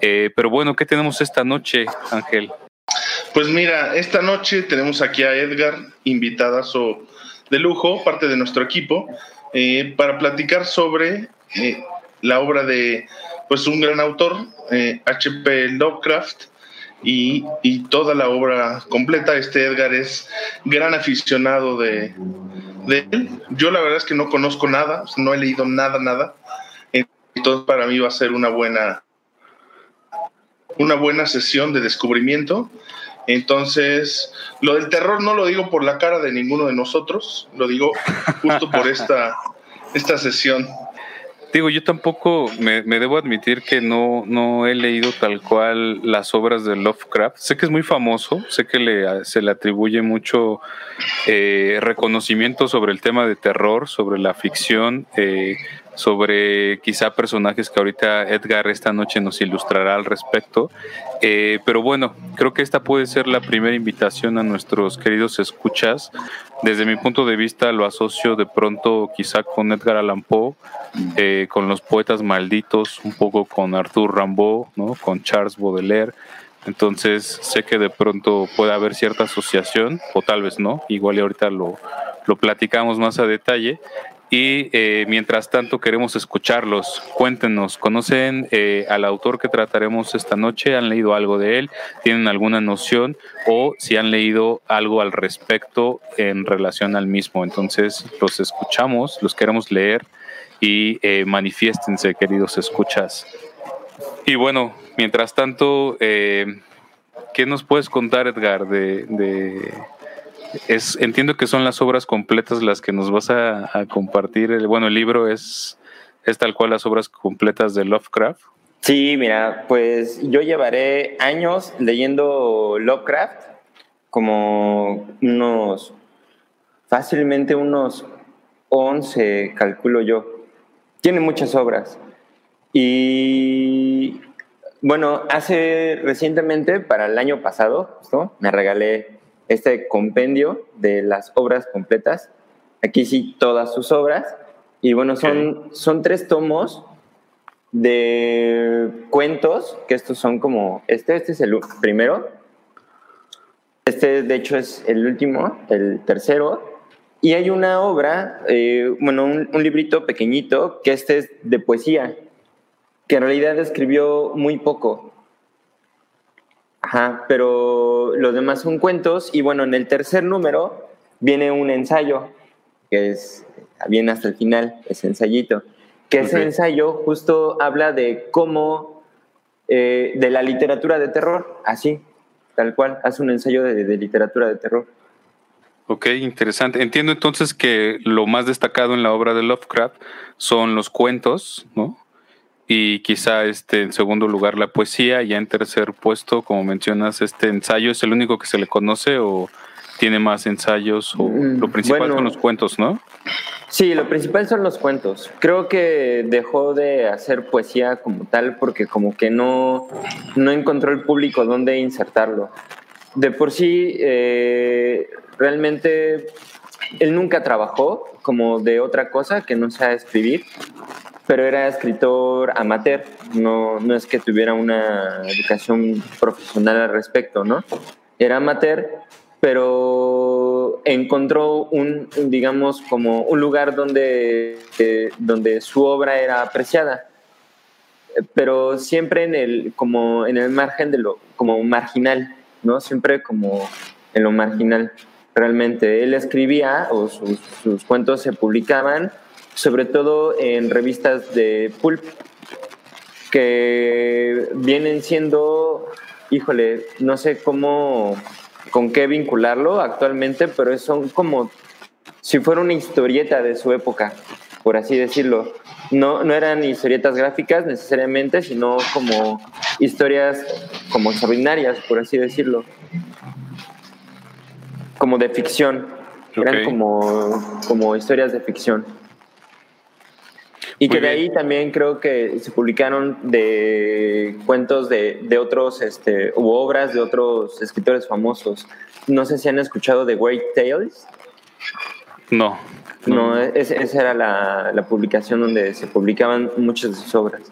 Eh, pero bueno, ¿qué tenemos esta noche, Ángel? Pues mira, esta noche tenemos aquí a Edgar, invitadazo de lujo, parte de nuestro equipo, eh, para platicar sobre eh, la obra de pues un gran autor, H.P. Lovecraft, y, toda la obra completa. Este Edgar es gran aficionado de, de, él. Yo la verdad es que no conozco nada, no he leído nada, nada. Entonces para mí va a ser una buena, una buena sesión de descubrimiento. Entonces, lo del terror no lo digo por la cara de ninguno de nosotros, lo digo justo por esta, esta sesión. Digo, yo tampoco me, debo admitir que no, no he leído tal cual las obras de Lovecraft. Sé que es muy famoso, sé que le, se le atribuye mucho eh, reconocimiento sobre el tema de terror, sobre la ficción. Eh, sobre quizá personajes que ahorita Edgar esta noche nos ilustrará al respecto. Eh, pero bueno, creo que esta puede ser la primera invitación a nuestros queridos escuchas. Desde mi punto de vista lo asocio de pronto quizá con Edgar Allan Poe, eh, con los poetas malditos, un poco con Arthur Rimbaud, ¿no? con Charles Baudelaire. Entonces sé que de pronto puede haber cierta asociación, o tal vez no, igual y ahorita lo, lo platicamos más a detalle, y eh, mientras tanto queremos escucharlos. Cuéntenos, ¿conocen eh, al autor que trataremos esta noche? ¿Han leído algo de él? ¿Tienen alguna noción? O si han leído algo al respecto en relación al mismo. Entonces los escuchamos, los queremos leer y eh, manifiéstense, queridos escuchas. Y bueno, mientras tanto, ¿qué nos puedes contar, Edgar, de entiendo que son las obras completas las que nos vas a, compartir. El, bueno, el libro es, es tal cual las obras completas de Lovecraft. Sí, mira, pues yo llevaré años leyendo Lovecraft, como unos, fácilmente unos 11, calculo yo. Tiene muchas obras. Y bueno, hace recientemente, para el año pasado, me regalé este compendio de las obras completas. Aquí sí, todas sus obras. Y bueno, son, son tres tomos de cuentos, que estos son como, este, este es el primero, este de hecho es el último, el tercero, y hay una obra, eh, bueno, un, un, librito pequeñito, que este es de poesía, que en realidad escribió muy poco. Ajá, pero los demás son cuentos y bueno, en el tercer número viene un ensayo, que es, viene hasta el final, ese ensayito, que ese ensayo justo habla de cómo, eh, de la literatura de terror, así, tal cual, hace un ensayo de, de literatura de terror. Ok, interesante. Entiendo entonces que lo más destacado en la obra de Lovecraft son los cuentos, ¿no? Y quizá este en segundo lugar la poesía, ya en tercer puesto, como mencionas, este ensayo es el único que se le conoce o tiene más ensayos o mm, lo principal son los cuentos, ¿no? Sí, lo principal son los cuentos. Creo que dejó de hacer poesía como tal porque como que no, no encontró el público dónde insertarlo. De por sí, eh, realmente él nunca trabajó como de otra cosa que no sea escribir pero era escritor amateur, no, no es que tuviera una educación profesional al respecto, ¿no? Era amateur, pero encontró un, digamos, como un lugar donde, eh, donde su obra era apreciada, pero siempre en el, como en el margen de lo, como marginal, ¿no? Siempre como en lo marginal, realmente. Él escribía o sus, sus cuentos se publicaban sobre todo en revistas de pulp, que vienen siendo, híjole, no sé cómo, con qué vincularlo actualmente, pero son como si fuera una historieta de su época, por así decirlo. No, no eran historietas gráficas necesariamente, sino como historias como extraordinarias, por así decirlo. Como de ficción. Eran como, como historias de ficción. Y que de ahí también creo que se publicaron de cuentos de, de otros, este, u obras de otros escritores famosos. No sé si han escuchado de Great Tales. No. No, esa era la, la, publicación donde se publicaban muchas de sus obras.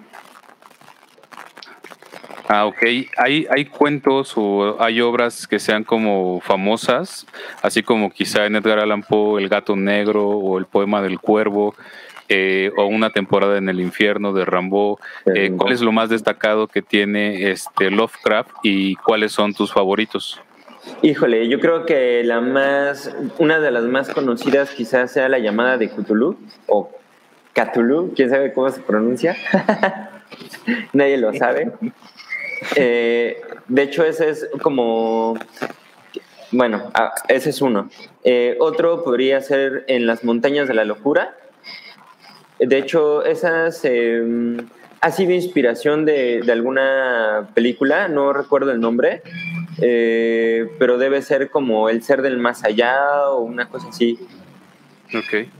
Ah, ok. ¿Hay, ¿Hay cuentos o hay obras que sean como famosas, así como quizá en Edgar Allan Poe El gato negro o el poema del cuervo, eh, o una temporada en el infierno de Rambo? Eh, ¿Cuál es lo más destacado que tiene este Lovecraft y cuáles son tus favoritos? Híjole, yo creo que la más, una de las más conocidas quizás sea la llamada de Cthulhu o Cthulhu, quién sabe cómo se pronuncia. Nadie lo sabe. Eh, de hecho, ese es como, bueno, ah, ese es uno. Eh, otro podría ser en las montañas de la locura. De hecho, esas eh, ha sido inspiración de, alguna película, no recuerdo el nombre, pero debe ser como El ser del más allá o una cosa así. Okay.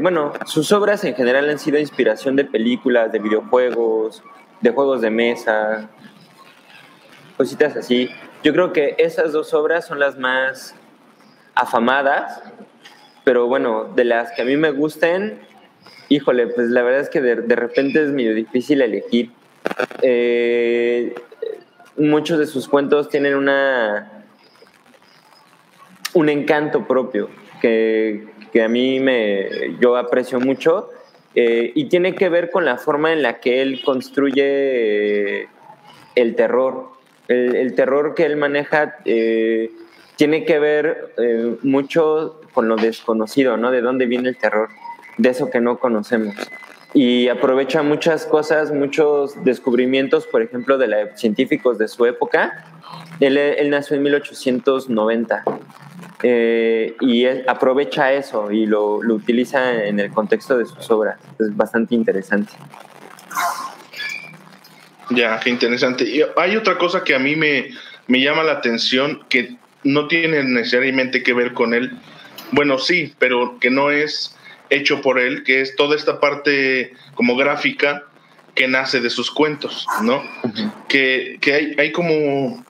bueno, sus obras en general han sido inspiración de películas, de videojuegos, de juegos de mesa, cositas así. Yo creo que esas dos obras son las más afamadas, pero bueno, de las que a mí me gusten, híjole, pues la verdad es que de, repente es medio difícil elegir. Eh, muchos de sus cuentos tienen una un encanto propio que, a mí me yo aprecio mucho eh, y tiene que ver con la forma en la que él construye el terror el, terror que él maneja eh, tiene que ver eh, mucho con lo desconocido, ¿no? De dónde viene el terror, de eso que no conocemos. Y aprovecha muchas cosas, muchos descubrimientos, por ejemplo, de la, científicos de su época. Él, nació en 1890 eh, y aprovecha eso y lo, utiliza en el contexto de sus obras. Es bastante interesante. Ya, qué interesante. Hay otra cosa que a mí me, me llama la atención que no tiene necesariamente que ver con él. Bueno, sí, pero que no es hecho por él, que es toda esta parte como gráfica que nace de sus cuentos, ¿no? Que, que hay, hay, como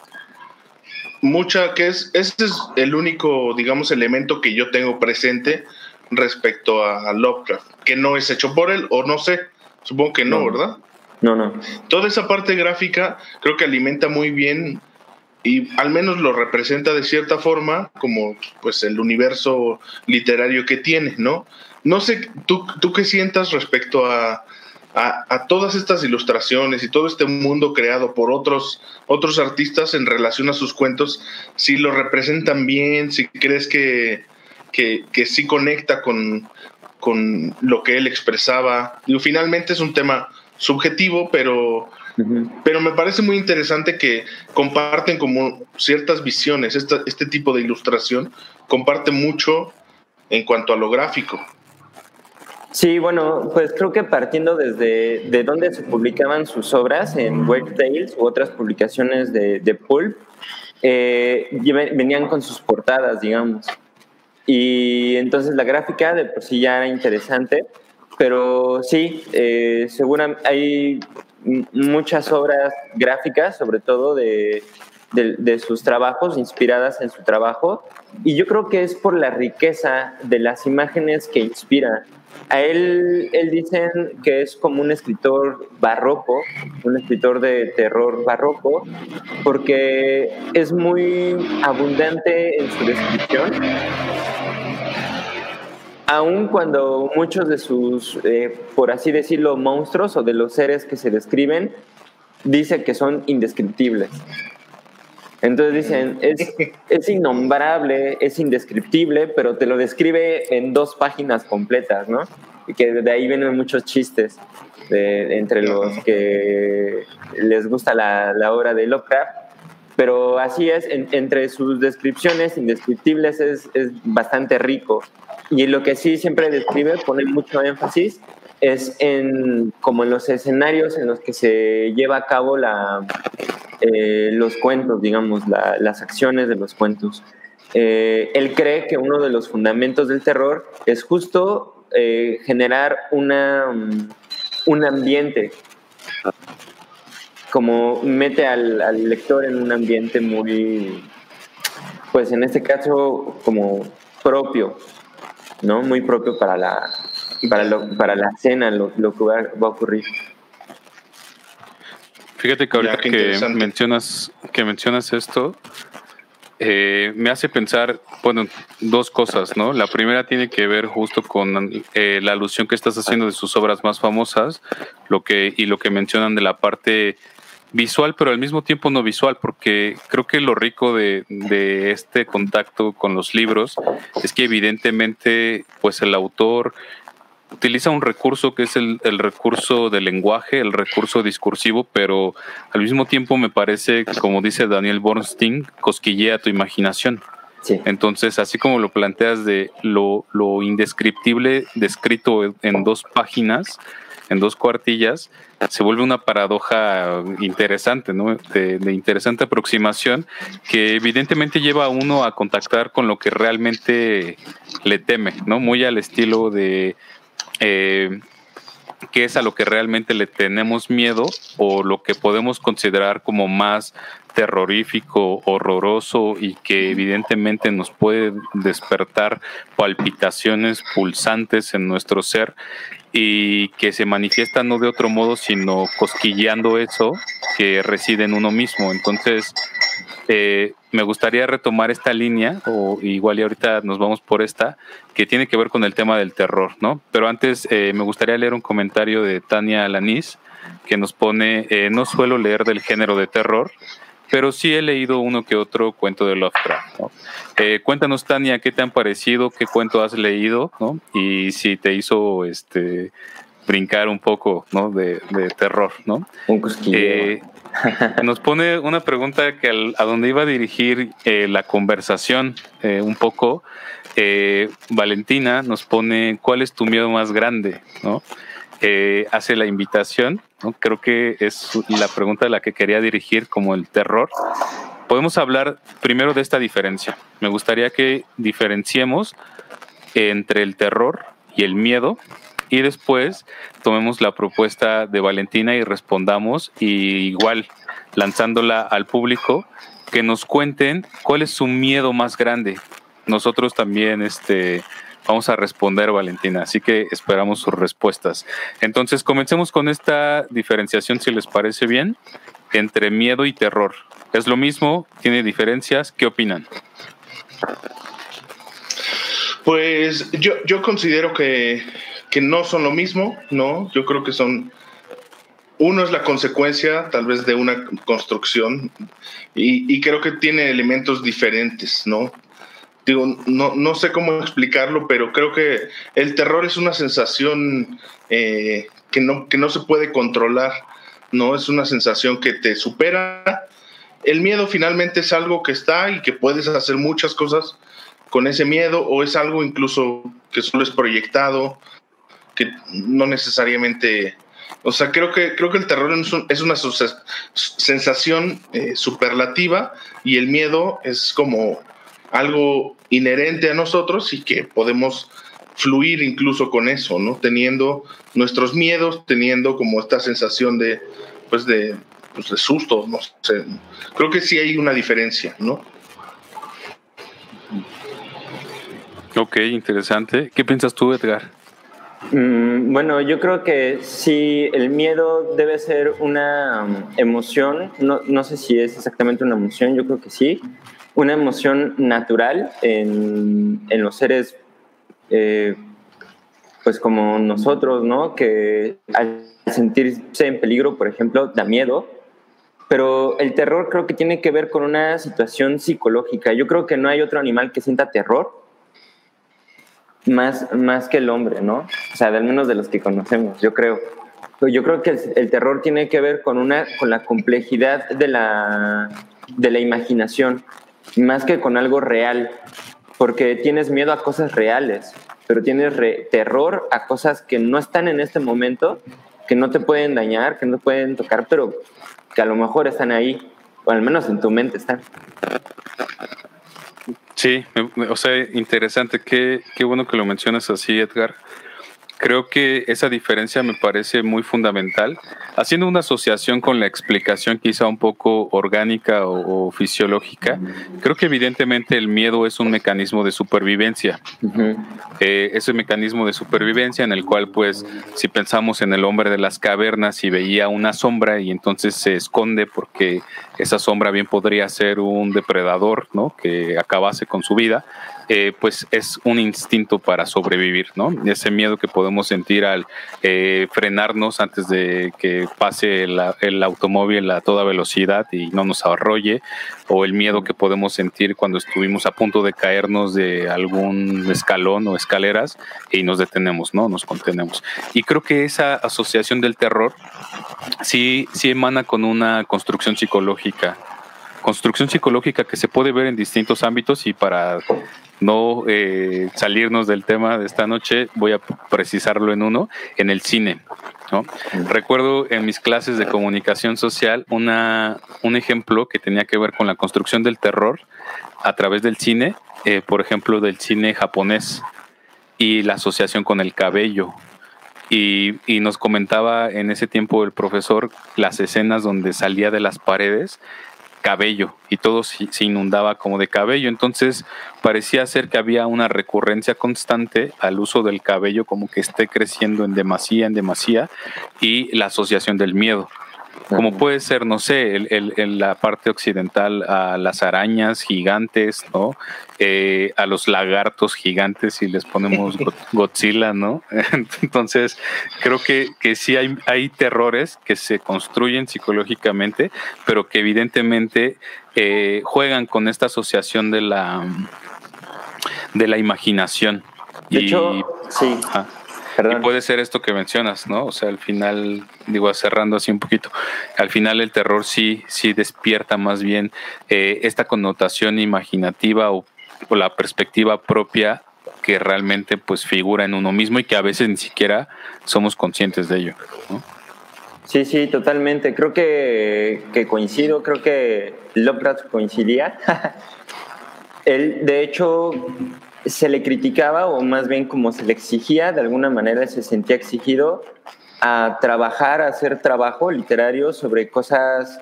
mucha, que es, este es el único, digamos, elemento que yo tengo presente respecto a Lovecraft, que no es hecho por él, o no sé, supongo que no. ¿verdad? No, no. Toda esa parte gráfica creo que alimenta muy bien y al menos lo representa de cierta forma como pues el universo literario que tiene, ¿no? No sé, ¿tú, tú qué sientas respecto a, a, todas estas ilustraciones y todo este mundo creado por otros, otros artistas en relación a sus cuentos, si lo representan bien, si crees que, que, que sí conecta con, con lo que él expresaba. Digo, finalmente es un tema subjetivo, pero, pero me parece muy interesante que comparten como ciertas visiones. este tipo de ilustración comparte mucho en cuanto a lo gráfico. Sí, bueno, pues creo que partiendo desde de donde se publicaban sus obras en Web Tales u otras publicaciones de, de Pulp, eh, venían con sus portadas, digamos. Y entonces la gráfica de por sí ya era interesante, pero sí, eh, seguramente hay muchas obras gráficas, sobre todo de, de, sus trabajos, inspiradas en su trabajo, y yo creo que es por la riqueza de las imágenes que inspira. A él, él dicen que es como un escritor barroco, un escritor de terror barroco, porque es muy abundante en su descripción aun cuando muchos de sus, eh, por así decirlo, monstruos o de los seres que se describen, dice que son indescriptibles. Entonces dicen, es, es innombrable, es indescriptible, pero te lo describe en dos páginas completas, ¿no? Y que de ahí vienen muchos chistes entre los que les gusta la, la obra de Lovecraft. Pero así es, entre sus descripciones indescriptibles es, es bastante rico. Y lo que sí siempre describe, pone mucho énfasis, es en como en los escenarios en los que se lleva a cabo la, eh, los cuentos, digamos, las acciones de los cuentos. Eh, él cree que uno de los fundamentos del terror es justo eh, generar una, un ambiente, como mete al lector en un ambiente muy, pues en este caso, como propio, ¿no? Muy propio para la, para, para la cena, lo, que va, a ocurrir. Fíjate que ahorita que mencionas, que mencionas esto, eh, me hace pensar, bueno, dos cosas, ¿no? La primera tiene que ver justo con eh, la alusión que estás haciendo de sus obras más famosas, lo que y lo que mencionan de la parte visual, pero al mismo tiempo no visual, porque creo que lo rico de, de este contacto con los libros es que evidentemente, pues el autor utiliza un recurso que es el, el, recurso del lenguaje, el recurso discursivo, pero al mismo tiempo me parece, como dice Daniel Bornstein, cosquillea tu imaginación. Entonces, así como lo planteas de lo, lo indescriptible descrito en dos páginas, en dos cuartillas, se vuelve una paradoja interesante, ¿no? De, de, interesante aproximación que evidentemente lleva a uno a contactar con lo que realmente le teme, ¿no? Muy al estilo de eh, qué es a lo que realmente le tenemos miedo o lo que podemos considerar como más terrorífico, horroroso y que evidentemente nos puede despertar palpitaciones pulsantes en nuestro ser y que se manifiesta no de otro modo sino cosquilleando eso que reside en uno mismo. Entonces, eh, me gustaría retomar esta línea, o igual y ahorita nos vamos por esta, que tiene que ver con el tema del terror, ¿no? Pero antes eh, me gustaría leer un comentario de Tania Alanis, que nos pone, eh, no suelo leer del género de terror, pero sí he leído uno que otro cuento de Lovecraft. ¿no? Eh, cuéntanos, Tania, ¿qué te han parecido? ¿Qué cuento has leído? ¿no? Y si te hizo este brincar un poco ¿no? de, terror, ¿no? Un cosquilleo. Nos pone una pregunta que a donde iba a dirigir eh, la conversación eh, un poco. Eh, Valentina nos pone ¿cuál es tu miedo más grande? Hace la invitación, creo que es la pregunta a la que quería dirigir como el terror. Podemos hablar primero de esta diferencia. Me gustaría que diferenciemos entre el terror y el miedo y después tomemos la propuesta de Valentina y respondamos y igual lanzándola al público que nos cuenten cuál es su miedo más grande. Nosotros también este vamos a responder Valentina, así que esperamos sus respuestas. Entonces, comencemos con esta diferenciación si les parece bien entre miedo y terror. ¿Es lo mismo? ¿Tiene diferencias? ¿Qué opinan? Pues yo, yo considero que que no son lo mismo, ¿no? Yo creo que son... Uno es la consecuencia tal vez de una construcción y, creo que tiene elementos diferentes, ¿no? Digo, no, no, sé cómo explicarlo, pero creo que el terror es una sensación eh, que, no, que no se puede controlar, ¿no? Es una sensación que te supera. El miedo finalmente es algo que está y que puedes hacer muchas cosas con ese miedo o es algo incluso que solo es proyectado que no necesariamente, o sea, creo que, creo que el terror es, una sensación eh, superlativa y el miedo es como algo inherente a nosotros y que podemos fluir incluso con eso, ¿no? Teniendo nuestros miedos, teniendo como esta sensación de, pues de, pues de susto, no sé. Creo que sí hay una diferencia, ¿no? Ok, interesante. ¿Qué piensas tú, Edgar? Mm, bueno, yo creo que sí, el miedo debe ser una um, emoción, no, no, sé si es exactamente una emoción, yo creo que sí, una emoción natural en, en los seres, eh, pues como nosotros, ¿no? Que al sentirse en peligro, por ejemplo, da miedo, pero el terror creo que tiene que ver con una situación psicológica. Yo creo que no hay otro animal que sienta terror más, más que el hombre, ¿no? O sea, al menos de los que conocemos, yo creo. Yo creo que el, terror tiene que ver con, una, con la complejidad de la, de la imaginación, más que con algo real, porque tienes miedo a cosas reales, pero tienes terror a cosas que no están en este momento, que no te pueden dañar, que no te pueden tocar, pero que a lo mejor están ahí, o al menos en tu mente están. Sí, o sea, interesante. Qué, qué bueno que lo mencionas así, Edgar. Creo que esa diferencia me parece muy fundamental, haciendo una asociación con la explicación quizá un poco orgánica o, fisiológica. Creo que evidentemente el miedo es un mecanismo de supervivencia. Eh, ese mecanismo de supervivencia en el cual, pues, si pensamos en el hombre de las cavernas y veía una sombra y entonces se esconde porque esa sombra bien podría ser un depredador, ¿no? Que acabase con su vida eh, pues es un instinto para sobrevivir, ¿no? Ese miedo que podemos sentir al eh, frenarnos antes de que pase el, automóvil a toda velocidad y no nos arrolle, o el miedo que podemos sentir cuando estuvimos a punto de caernos de algún escalón o escaleras y nos detenemos, ¿no? Nos contenemos. Y creo que esa asociación del terror sí, sí emana con una construcción psicológica construcción psicológica que se puede ver en distintos ámbitos y para no eh, salirnos del tema de esta noche, voy a precisarlo en uno, en el cine. Recuerdo en mis clases de comunicación social una, un ejemplo que tenía que ver con la construcción del terror a través del cine, eh, por ejemplo, del cine japonés y la asociación con el cabello. Y, y, nos comentaba en ese tiempo el profesor las escenas donde salía de las paredes cabello y todo se inundaba como de cabello. Entonces parecía ser que había una recurrencia constante al uso del cabello como que esté creciendo en demasía, en demasía y la asociación del miedo como puede ser, no sé, en la parte occidental a las arañas gigantes, ¿no? Eh, a los lagartos gigantes si les ponemos Godzilla, ¿no? Entonces, creo que, que sí hay, hay terrores que se construyen psicológicamente, pero que evidentemente eh, juegan con esta asociación de la, de la imaginación. De hecho, sí. Y puede ser esto que mencionas, ¿no? O sea, al final, digo, cerrando así un poquito, al final el terror sí, sí despierta más bien eh, esta connotación imaginativa o, la perspectiva propia que realmente pues figura en uno mismo y que a veces ni siquiera somos conscientes de ello. ¿no? Sí, sí, totalmente. Creo que, que coincido, creo que Lovecraft coincidía. Él, de hecho, se le criticaba o más bien como se le exigía, de alguna manera se sentía exigido a trabajar, a hacer trabajo literario sobre cosas,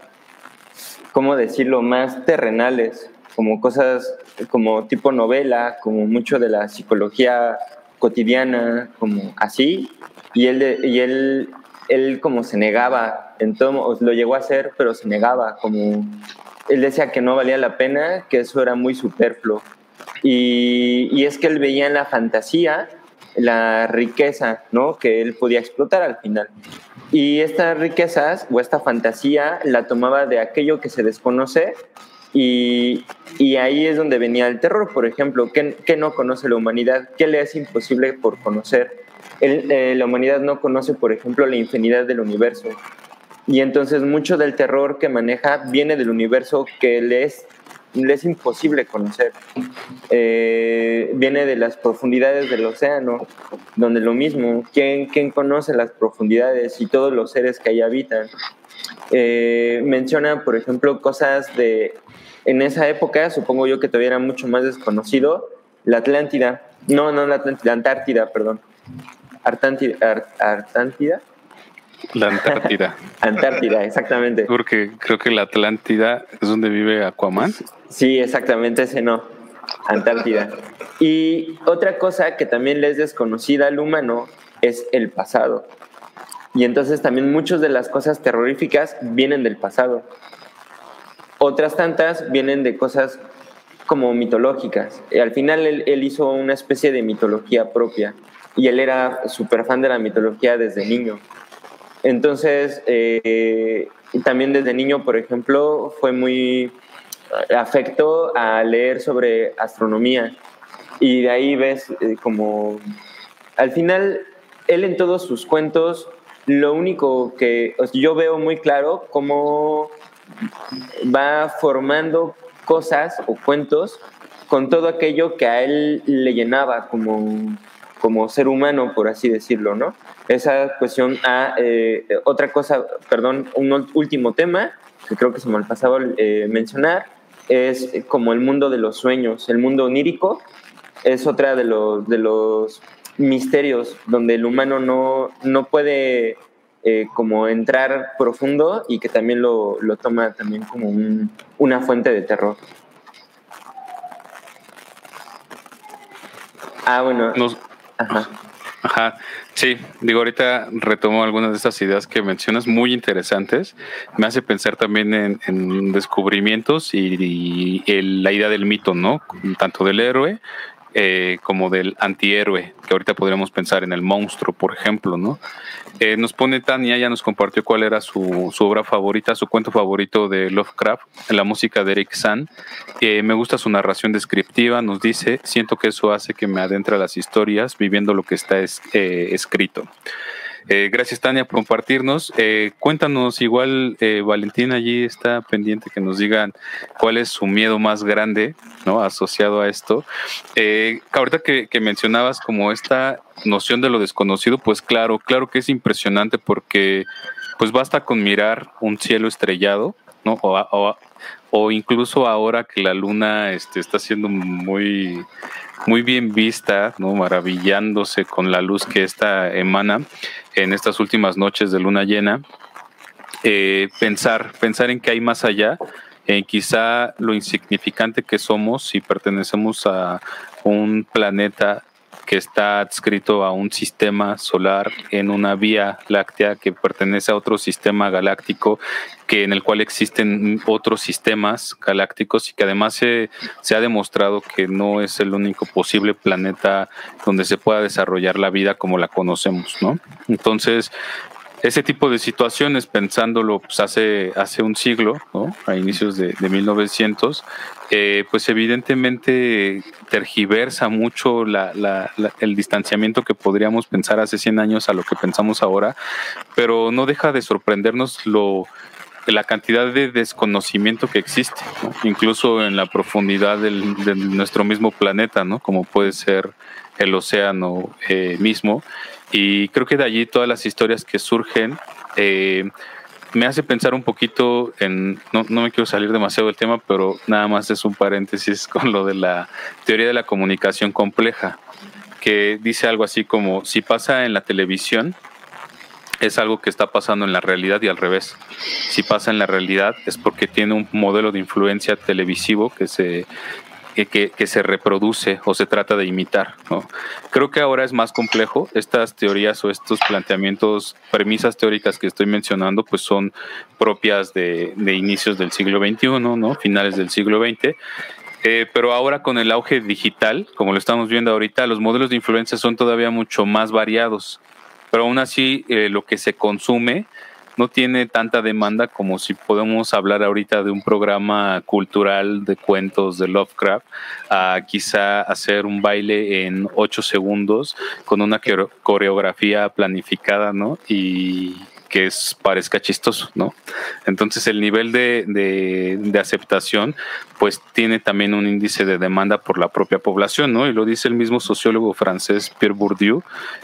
¿cómo decirlo?, más terrenales, como cosas como tipo novela, como mucho de la psicología cotidiana, como así, y él, y él, él como se negaba, en todo, lo llegó a hacer, pero se negaba, como él decía que no valía la pena, que eso era muy superfluo y, es que él veía en la fantasía la riqueza ¿no? que él podía explotar al final. Y estas riquezas o esta fantasía la tomaba de aquello que se desconoce y, ahí es donde venía el terror, por ejemplo, ¿qué, no conoce la humanidad? ¿Qué le es imposible por conocer? Eh, la humanidad no conoce, por ejemplo, la infinidad del universo. Y entonces mucho del terror que maneja viene del universo que le es le es imposible conocer. Eh, viene de las profundidades del océano, donde lo mismo, ¿quién, quién conoce las profundidades y todos los seres que ahí habitan? Eh, menciona, por ejemplo, cosas de, en esa época, supongo yo que todavía era mucho más desconocido, la Atlántida, no, no la Antártida, perdón. Artántida, Artántida la Antártida. Antártida, exactamente. Porque creo que la Atlántida es donde vive Aquaman. Sí, exactamente, ese no. Antártida. Y otra cosa que también le es desconocida al humano es el pasado. Y entonces también muchas de las cosas terroríficas vienen del pasado. Otras tantas vienen de cosas como mitológicas. Y al final él, él hizo una especie de mitología propia. Y él era súper fan de la mitología desde niño. Entonces, eh, también desde niño, por ejemplo, fue muy afecto a leer sobre astronomía. Y de ahí ves eh, como, al final, él en todos sus cuentos, lo único que yo veo muy claro, cómo va formando cosas o cuentos con todo aquello que a él le llenaba como, como ser humano, por así decirlo, ¿no? esa cuestión a eh, otra cosa, perdón, un último tema que creo que se me ha pasado eh, mencionar, es como el mundo de los sueños, el mundo onírico, es otra de los, de los misterios donde el humano no, no puede eh, como entrar profundo y que también lo, lo toma también como un, una fuente de terror. Ah, bueno. Ajá. Ajá, sí, digo, ahorita retomo algunas de estas ideas que mencionas, muy interesantes. Me hace pensar también en, descubrimientos y, la idea del mito, ¿no? Tanto del héroe eh, como del antihéroe, que ahorita podríamos pensar en el monstruo, por ejemplo, ¿no? Eh, nos pone Tania, ya nos compartió cuál era su, obra favorita, su cuento favorito de Lovecraft, la música de Eric San. Eh, me gusta su narración descriptiva, nos dice, siento que eso hace que me adentre a las historias viviendo lo que está escrito. Eh, gracias, Tania, por compartirnos. Eh, cuéntanos, igual eh, Valentín allí está pendiente que nos digan cuál es su miedo más grande, ¿no? Asociado a esto. ahorita que, mencionabas como esta noción de lo desconocido, pues claro, claro que es impresionante porque pues basta con mirar un cielo estrellado, ¿no? O, o, incluso ahora que la luna este, está siendo muy muy bien vista, ¿no? maravillándose con la luz que esta emana en estas últimas noches de luna llena. Eh, pensar, pensar en que hay más allá, en quizá lo insignificante que somos si pertenecemos a un planeta que está adscrito a un sistema solar en una vía láctea que pertenece a otro sistema galáctico que en el cual existen otros sistemas galácticos y que además se, se ha demostrado que no es el único posible planeta donde se pueda desarrollar la vida como la conocemos, ¿no? Entonces, ese tipo de situaciones, pensándolo pues, hace, hace un siglo, ¿no? a inicios de, de 1900, eh, pues evidentemente tergiversa mucho la, la, el distanciamiento que podríamos pensar hace 100 años a lo que pensamos ahora, pero no deja de sorprendernos lo la cantidad de desconocimiento que existe, incluso en la profundidad del, de nuestro mismo planeta, ¿no? como puede ser el océano eh, mismo. Y creo que de allí todas las historias que surgen eh, me hace pensar un poquito en, no, no, me quiero salir demasiado del tema, pero nada más es un paréntesis con lo de la teoría de la comunicación compleja, que dice algo así como, si pasa en la televisión, es algo que está pasando en la realidad y al revés. Si pasa en la realidad es porque tiene un modelo de influencia televisivo que se que, se reproduce o se trata de imitar. ¿no? Creo que ahora es más complejo. Estas teorías o estos planteamientos, premisas teóricas que estoy mencionando, pues son propias de, de inicios del siglo XXI, ¿no? finales del siglo XX. Eh, pero ahora con el auge digital, como lo estamos viendo ahorita, los modelos de influencia son todavía mucho más variados. Pero aún así, eh, lo que se consume no tiene tanta demanda como si podemos hablar ahorita de un programa cultural de cuentos de Lovecraft, a quizá hacer un baile en ocho segundos con una coreografía planificada, ¿no? Y que es, parezca chistoso, ¿no? Entonces el nivel de, de, aceptación pues tiene también un índice de demanda por la propia población, ¿no? Y lo dice el mismo sociólogo francés Pierre Bourdieu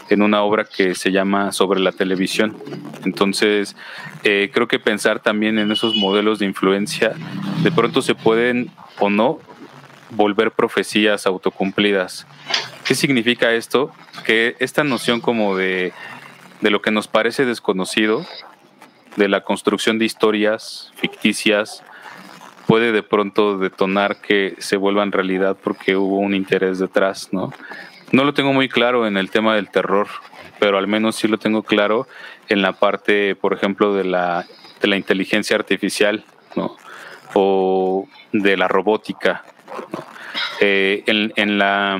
en una obra que se llama Sobre la televisión. Entonces, eh, creo que pensar también en esos modelos de influencia, de pronto se pueden o no volver profecías autocumplidas. ¿Qué significa esto? Que esta noción como de de lo que nos parece desconocido, de la construcción de historias ficticias, puede de pronto detonar que se vuelvan realidad porque hubo un interés detrás, ¿no? No lo tengo muy claro en el tema del terror, pero al menos sí lo tengo claro en la parte, por ejemplo, de la, de la inteligencia artificial, ¿no? O de la robótica. Eh, en, en la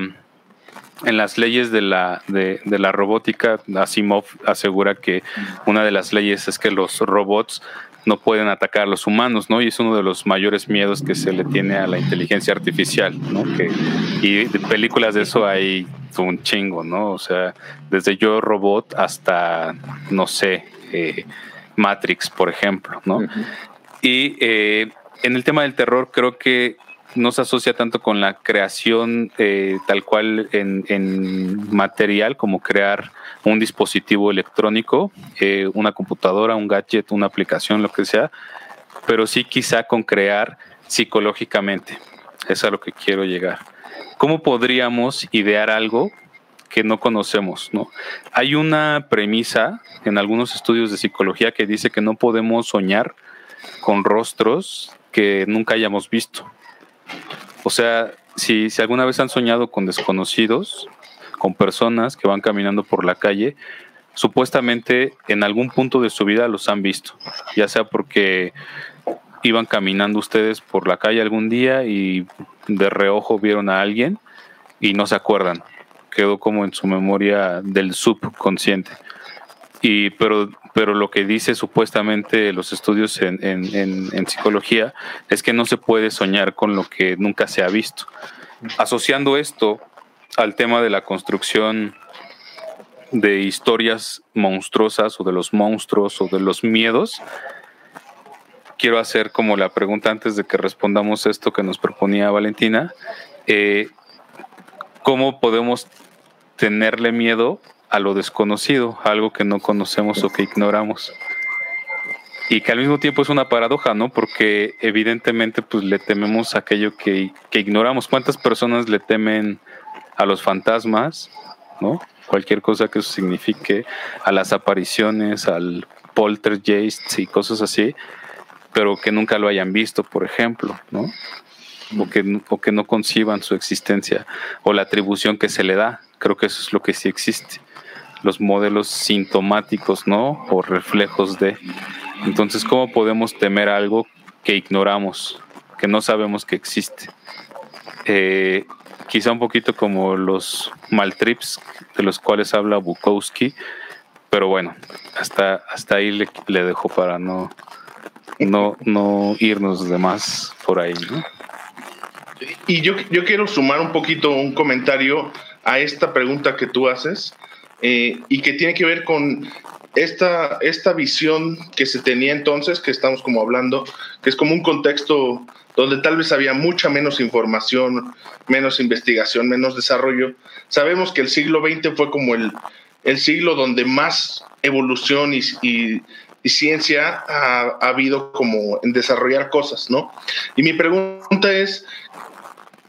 en las leyes de la, de, la robótica, Asimov asegura que una de las leyes es que los robots no pueden atacar a los humanos, ¿no? Y es uno de los mayores miedos que se le tiene a la inteligencia artificial, ¿no? Que, y de películas de eso hay un chingo, ¿no? O sea, desde Yo Robot hasta, no sé, eh, Matrix, por ejemplo, ¿no? Y eh, en el tema del terror creo que no se asocia tanto con la creación eh, tal cual en, material como crear un dispositivo electrónico, eh, una computadora, un gadget, una aplicación, lo que sea, pero sí quizá con crear psicológicamente. Es a lo que quiero llegar. ¿Cómo podríamos idear algo que no conocemos, ¿no? Hay una premisa en algunos estudios de psicología que dice que no podemos soñar con rostros que nunca hayamos visto. O sea, si, si alguna vez han soñado con desconocidos, con personas que van caminando por la calle, supuestamente en algún punto de su vida los han visto, ya sea porque iban caminando ustedes por la calle algún día y de reojo vieron a alguien y no se acuerdan, quedó como en su memoria del subconsciente. Y, pero, pero lo que dice supuestamente los estudios en, en psicología es que no se puede soñar con lo que nunca se ha visto. Asociando esto al tema de la construcción de historias monstruosas o de los monstruos o de los miedos, quiero hacer como la pregunta antes de que respondamos esto que nos proponía Valentina. Eh, ¿Cómo podemos tenerle miedo a lo desconocido, algo que no conocemos o que ignoramos? Y que al mismo tiempo es una paradoja, ¿no? Porque evidentemente pues le tememos aquello que, ignoramos. ¿Cuántas personas le temen a los fantasmas, ¿no? Cualquier cosa que eso signifique, a las apariciones, al poltergeist y cosas así pero que nunca lo hayan visto, por ejemplo, ¿no? O que no conciban su existencia o la atribución que se le da. Creo que eso es lo que sí existe. Los modelos sintomáticos, ¿no? O reflejos de. Entonces, ¿cómo podemos temer algo que ignoramos, que no sabemos que existe? Eh, quizá un poquito como los maltrips de los cuales habla Bukowski, pero bueno, hasta, hasta ahí le, le dejo para no, no, no irnos de más por ahí, ¿no? Y yo, yo quiero sumar un poquito un comentario a esta pregunta que tú haces eh, y que tiene que ver con esta, esta visión que se tenía entonces, que estamos como hablando, que es como un contexto donde tal vez había mucha menos información, menos investigación, menos desarrollo. Sabemos que el siglo XX fue como el, el siglo donde más evolución y, y y ciencia ha, habido como en desarrollar cosas, ¿no? Y mi pregunta es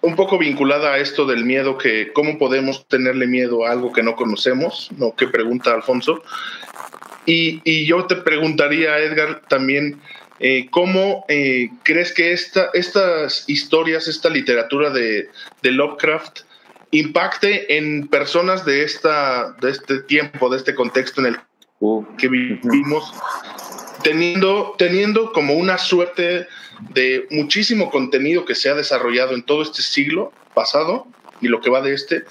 un poco vinculada a esto del miedo, que cómo podemos tenerle miedo a algo que no conocemos, ¿no? Que pregunta Alfonso. Y, yo te preguntaría, Edgar, también, eh, ¿cómo eh, crees que esta, estas historias, esta literatura de, de Lovecraft, impacte en personas de, esta, de este tiempo, de este contexto en el que vivimos, teniendo, teniendo como una suerte de muchísimo contenido que se ha desarrollado en todo este siglo pasado y lo que va de este,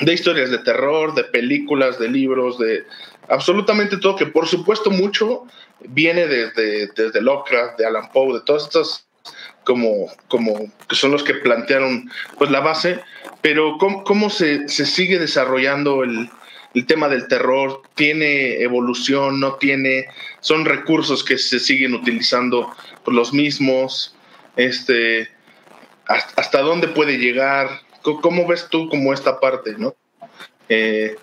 de historias de terror, de películas, de libros, de absolutamente todo, que por supuesto mucho viene desde, desde Lovecraft, de Alan Poe, de todas estas como, como que son los que plantearon pues la base, pero cómo, cómo se, se sigue desarrollando el, el tema del terror tiene evolución, no tiene, son recursos que se siguen utilizando los mismos, este, hasta, dónde puede llegar, ¿Cómo, ves tú como esta parte, no? Eh,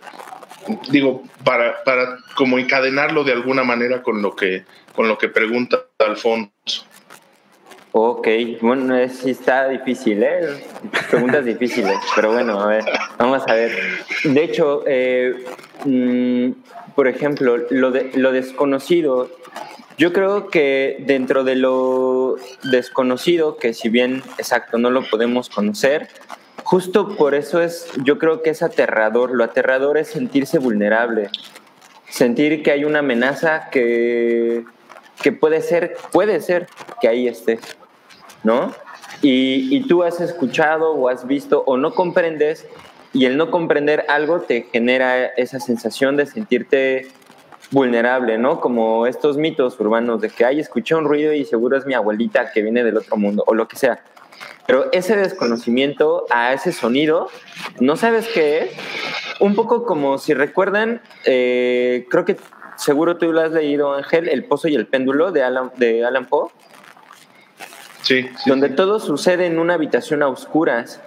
digo, para, para como encadenarlo de alguna manera con lo que, con lo que pregunta Alfonso. Ok, bueno, sí está difícil, ¿eh? Preguntas difíciles, pero bueno, a ver, vamos a ver. De hecho, eh, mm, por ejemplo, lo, de, lo desconocido, yo creo que dentro de lo desconocido, que si bien, exacto, no lo podemos conocer, justo por eso es, yo creo que es aterrador. Lo aterrador es sentirse vulnerable, sentir que hay una amenaza que, que puede ser, puede ser que ahí esté. ¿no? Y, tú has escuchado o has visto o no comprendes y el no comprender algo te genera esa sensación de sentirte vulnerable, ¿no? Como estos mitos urbanos de que, ay, escuché un ruido y seguro es mi abuelita que viene del otro mundo o lo que sea. Pero ese desconocimiento a ese sonido, no sabes qué es. Un poco como si recuerdan, eh, creo que seguro tú lo has leído, Ángel, El Pozo y el Péndulo de Alan, de Alan Poe donde todo sucede en una habitación a oscuras.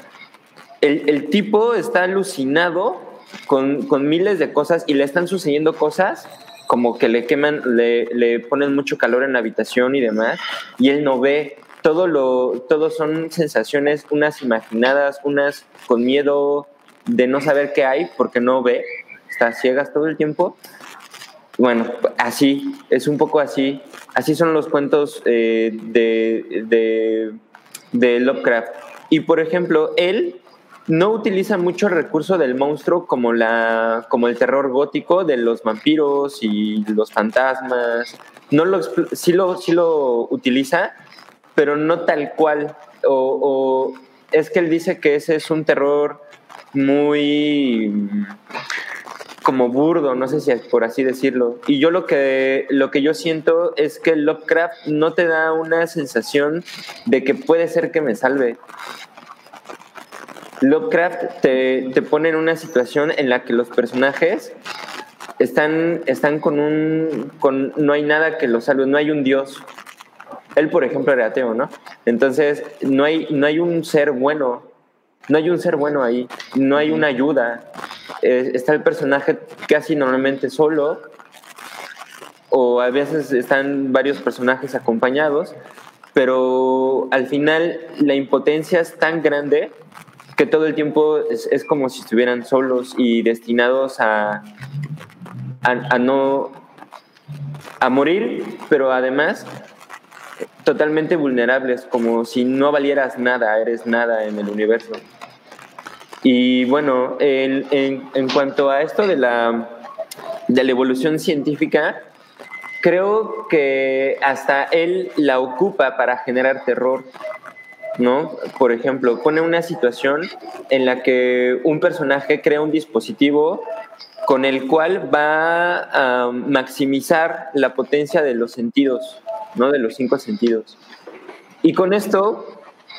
El, tipo está alucinado con, miles de cosas y le están sucediendo cosas como que le queman, le, ponen mucho calor en la habitación y demás, y él no ve. Todo lo, todo son sensaciones, unas imaginadas, unas con miedo, de no saber qué hay porque no ve, está ciegas todo el tiempo. Bueno, así, es un poco así. Así son los cuentos eh, de, de, de Lovecraft. Y por ejemplo, él no utiliza mucho el recurso del monstruo como, la, como el terror gótico de los vampiros y los fantasmas. No lo, sí, lo, sí lo utiliza, pero no tal cual. O, es que él dice que ese es un terror muy como burdo, no sé si es por así decirlo. Y yo lo que, lo que yo siento es que Lovecraft no te da una sensación de que puede ser que me salve. Lovecraft te, te, pone en una situación en la que los personajes están, están con un. Con, no hay nada que los salve, no hay un dios. Él, por ejemplo, era ateo, ¿no? Entonces, no hay, no hay un ser bueno. No hay un ser bueno ahí. No hay una ayuda. Está el personaje casi normalmente solo. O a veces están varios personajes acompañados. Pero al final, la impotencia es tan grande que todo el tiempo es, como si estuvieran solos y destinados a, a, no a morir, pero además totalmente vulnerables, como si no valieras nada, eres nada en el universo. Y bueno, en, en, cuanto a esto de la, de la evolución científica, creo que hasta él la ocupa para generar terror. ¿No? Por ejemplo, pone una situación en la que un personaje crea un dispositivo con el cual va a maximizar la potencia de los sentidos, ¿no? De los cinco sentidos. Y con esto,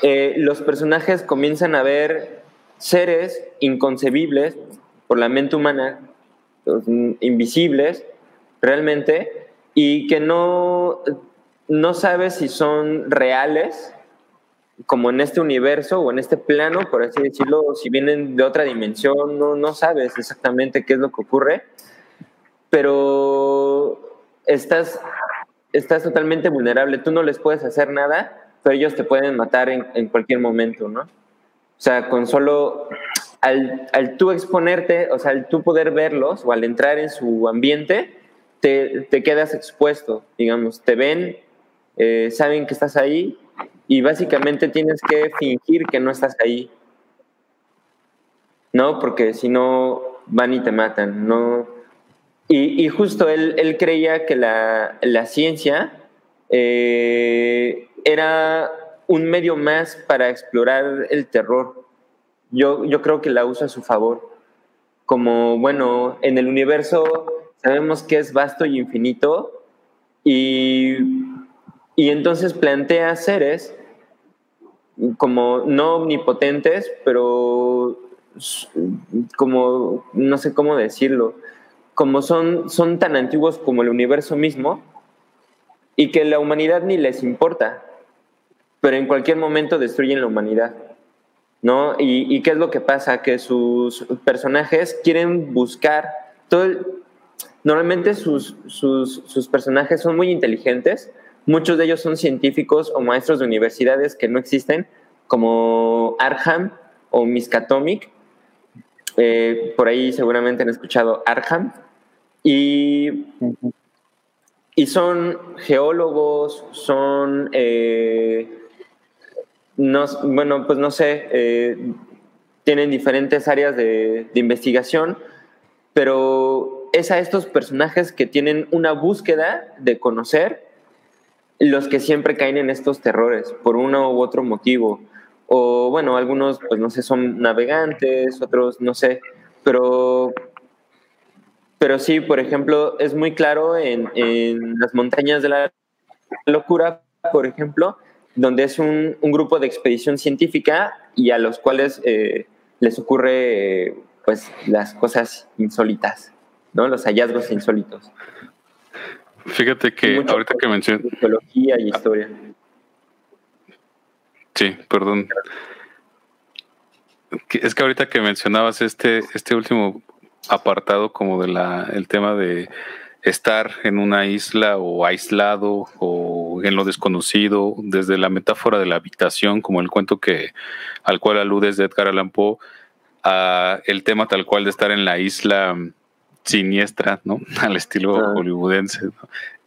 eh, los personajes comienzan a ver seres inconcebibles por la mente humana, invisibles realmente, y que no, no sabes si son reales como en este universo o en este plano, por así decirlo, si vienen de otra dimensión, no, no sabes exactamente qué es lo que ocurre, pero estás, estás totalmente vulnerable, tú no les puedes hacer nada, pero ellos te pueden matar en, en cualquier momento, ¿no? O sea, con solo al, al, tú exponerte, o sea, al tú poder verlos o al entrar en su ambiente, te, te quedas expuesto, digamos, te ven, eh, saben que estás ahí y básicamente tienes que fingir que no estás ahí. ¿No? Porque si no, van y te matan. ¿no? Y, justo él, él, creía que la, la ciencia eh, era un medio más para explorar el terror. Yo, yo creo que la usa a su favor. Como, bueno, en el universo sabemos que es vasto y infinito y, y entonces plantea seres como no omnipotentes, pero como, no sé cómo decirlo, como son, son tan antiguos como el universo mismo y que la humanidad ni les importa, pero en cualquier momento destruyen la humanidad. ¿No? ¿Y, qué es lo que pasa? Que sus personajes quieren buscar todo Normalmente sus, sus, sus personajes son muy inteligentes, Muchos de ellos son científicos o maestros de universidades que no existen, como Arham o Miskatomic. Eh, por ahí seguramente han escuchado Arham. Y, y son geólogos, son, eh, no, bueno, pues no sé, eh, tienen diferentes áreas de, de investigación, pero es a estos personajes que tienen una búsqueda de conocer los que siempre caen en estos terrores por uno u otro motivo. O bueno, algunos, pues no sé, son navegantes, otros no sé, pero, pero sí, por ejemplo, es muy claro en, las montañas de la locura, por ejemplo, donde es un, grupo de expedición científica y a los cuales eh, les ocurre pues las cosas insólitas, ¿no? Los hallazgos insólitos. Fíjate que ahorita que mencioné. Teología y historia. Sí, perdón. Es que ahorita que mencionabas este, este último apartado como de la el tema de estar en una isla o aislado o en lo desconocido, desde la metáfora de la habitación, como el cuento que al cual aludes de Edgar Allan Poe, a el tema tal cual de estar en la isla siniestra, ¿no? Al estilo hollywoodense.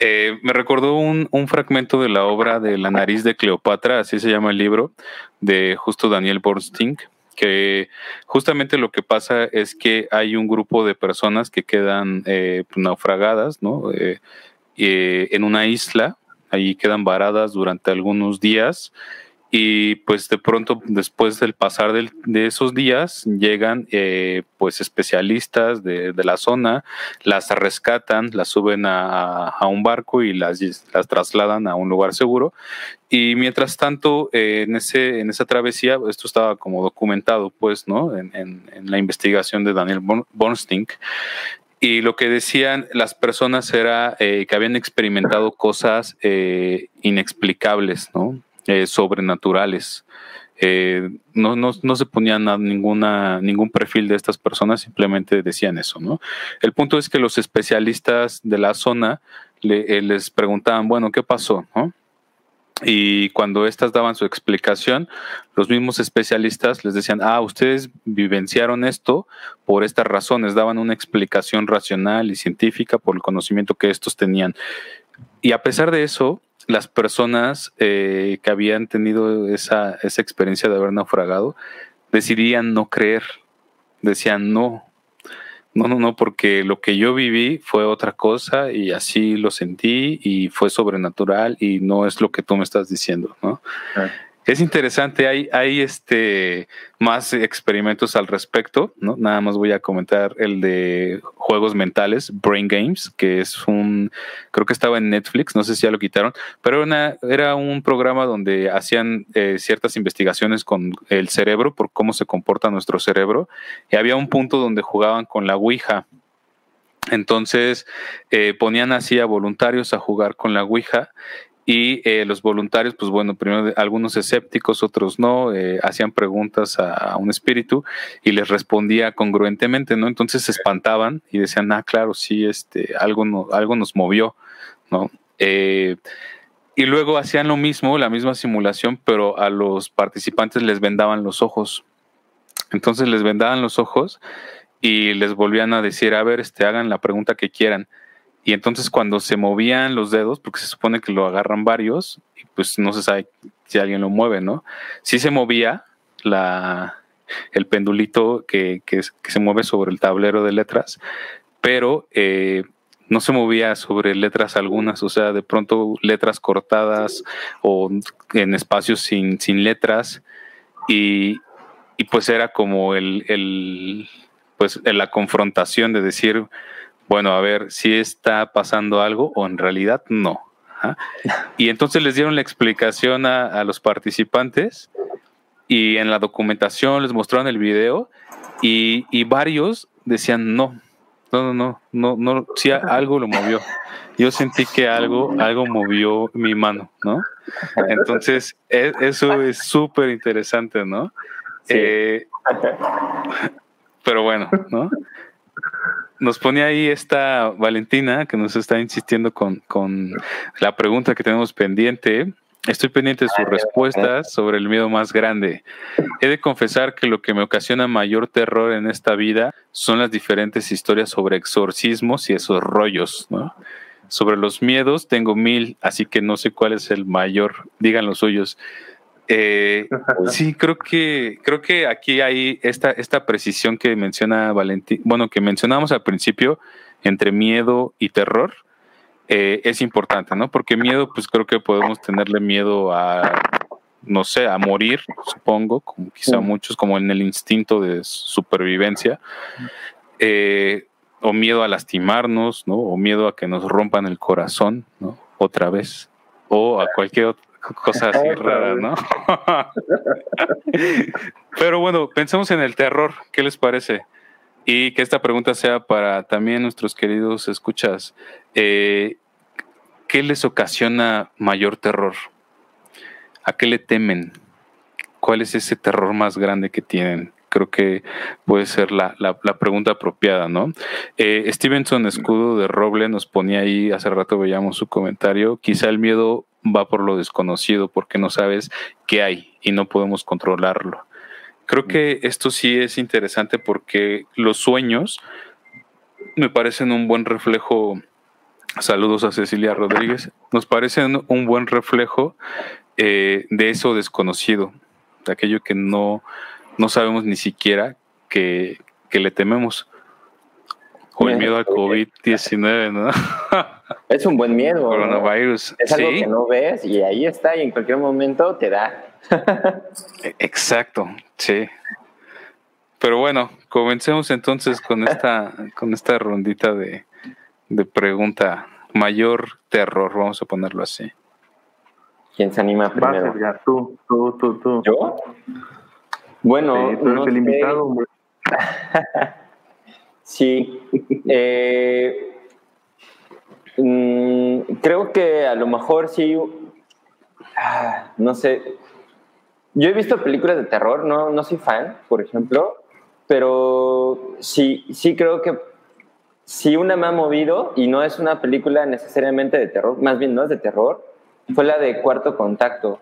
Eh, me recordó un, un, fragmento de la obra de La nariz de Cleopatra, así se llama el libro, de justo Daniel Bornstein, que justamente lo que pasa es que hay un grupo de personas que quedan eh, naufragadas, ¿no? Eh, en una isla, ahí quedan varadas durante algunos días y pues de pronto después del pasar de esos días llegan eh, pues especialistas de, la zona, las rescatan, las suben a, un barco y las, las, trasladan a un lugar seguro y mientras tanto eh, en, ese, en esa travesía, esto estaba como documentado pues, ¿no? En, en, la investigación de Daniel Bornstein, y lo que decían las personas era eh, que habían experimentado cosas inexplicables, ¿no? Eh, sobrenaturales. Eh, no, no, no, se ponían a ninguna, ningún perfil de estas personas, simplemente decían eso, ¿no? El punto es que los especialistas de la zona eh, les preguntaban, bueno, ¿qué pasó? Y cuando éstas daban su explicación, los mismos especialistas les decían, ah, ustedes vivenciaron esto por estas razones, daban una explicación racional y científica por el conocimiento que estos tenían. Y a pesar de eso, las personas eh, que habían tenido esa, esa experiencia de haber naufragado decidían no creer, decían no, no, no, no, porque lo que yo viví fue otra cosa y así lo sentí y fue sobrenatural y no es lo que tú me estás diciendo, ¿no? Es interesante, hay, hay este más experimentos al respecto, ¿no? Nada más voy a comentar el de juegos mentales, Brain Games, que es un, creo que estaba en Netflix, no sé si ya lo quitaron, pero una, era un programa donde hacían eh, ciertas investigaciones con el cerebro, por cómo se comporta nuestro cerebro, y había un punto donde jugaban con la Ouija. Entonces eh, ponían así a voluntarios a jugar con la Ouija y eh, los voluntarios, pues bueno, primero algunos escépticos, otros no, eh, hacían preguntas a, un espíritu y les respondía congruentemente, ¿no? Entonces se espantaban y decían, ah, claro, sí, este, algo, no, algo nos movió, ¿no? Eh, y luego hacían lo mismo, la misma simulación, pero a los participantes les vendaban los ojos. Entonces les vendaban los ojos y les volvían a decir, a ver, este, hagan la pregunta que quieran y entonces cuando se movían los dedos, porque se supone que lo agarran varios, pues no se sabe si alguien lo mueve, ¿no? Sí se movía la, el pendulito que, que, se mueve sobre el tablero de letras, pero eh, no se movía sobre letras algunas, o sea, de pronto letras cortadas o en espacios sin, sin letras, y, y pues era como el, el pues la confrontación de decir, bueno, a ver si está pasando algo o en realidad no. Y entonces les dieron la explicación a, los participantes y en la documentación les mostraron el video y, varios decían no, no, no, no, no, sí algo lo movió. Yo sentí que algo, algo movió mi mano, ¿no? Entonces, e, eso es súper interesante, ¿no? Eh, pero bueno, ¿no? Nos pone ahí esta Valentina que nos está insistiendo con, la pregunta que tenemos pendiente. Estoy pendiente de sus respuestas sobre el miedo más grande. He de confesar que lo que me ocasiona mayor terror en esta vida son las diferentes historias sobre exorcismos y esos rollos, ¿no? Sobre los miedos tengo mil, así que no sé cuál es el mayor. Digan los suyos. Eh, sí, creo que, creo que aquí hay esta, esta precisión que menciona Valentín, bueno, que mencionamos al principio entre miedo y terror, eh, es importante, ¿no? Porque miedo, pues creo que podemos tenerle miedo a, no sé, a morir, supongo, como quizá muchos, como en el instinto de supervivencia, eh, o miedo a lastimarnos, ¿no? O miedo a que nos rompan el corazón, ¿no? Otra vez, o a cualquier cosas así raras, ¿no? Pero bueno, pensemos en el terror, ¿qué les parece? Y que esta pregunta sea para también nuestros queridos escuchas. Eh, ¿Qué les ocasiona mayor terror? ¿A qué le temen? ¿Cuál es ese terror más grande que tienen? creo que puede ser la, la, pregunta apropiada, ¿no? Eh, Stevenson Escudo de Roble nos ponía ahí, hace rato veíamos su comentario, quizá el miedo va por lo desconocido, porque no sabes qué hay y no podemos controlarlo. Creo que esto sí es interesante porque los sueños me parecen un buen reflejo. Saludos a Cecilia Rodríguez. Nos parecen un buen reflejo eh, de eso desconocido, de aquello que no, no sabemos ni siquiera que, que le tememos. O el miedo al COVID-19, ¿no? Es un buen miedo. Coronavirus. Es algo que no ves y ahí está y en cualquier momento te da. E, exacto, sí. Pero bueno, comencemos entonces con esta, con esta rondita de, de pregunta. Mayor terror, vamos a ponerlo así. ¿Quién se anima primero? Vas, ya, tú, tú, tú, tú. ¿Yo? Bueno, Sí, tú eres no el sé. invitado, hombre. Sí. eh, mm, creo que a lo mejor sí. ah, no sé. Yo he visto películas de terror, no, no soy fan, por ejemplo, pero sí, sí creo que si una me ha movido y no es una película necesariamente de terror, más bien no es de terror, fue la de Cuarto Contacto.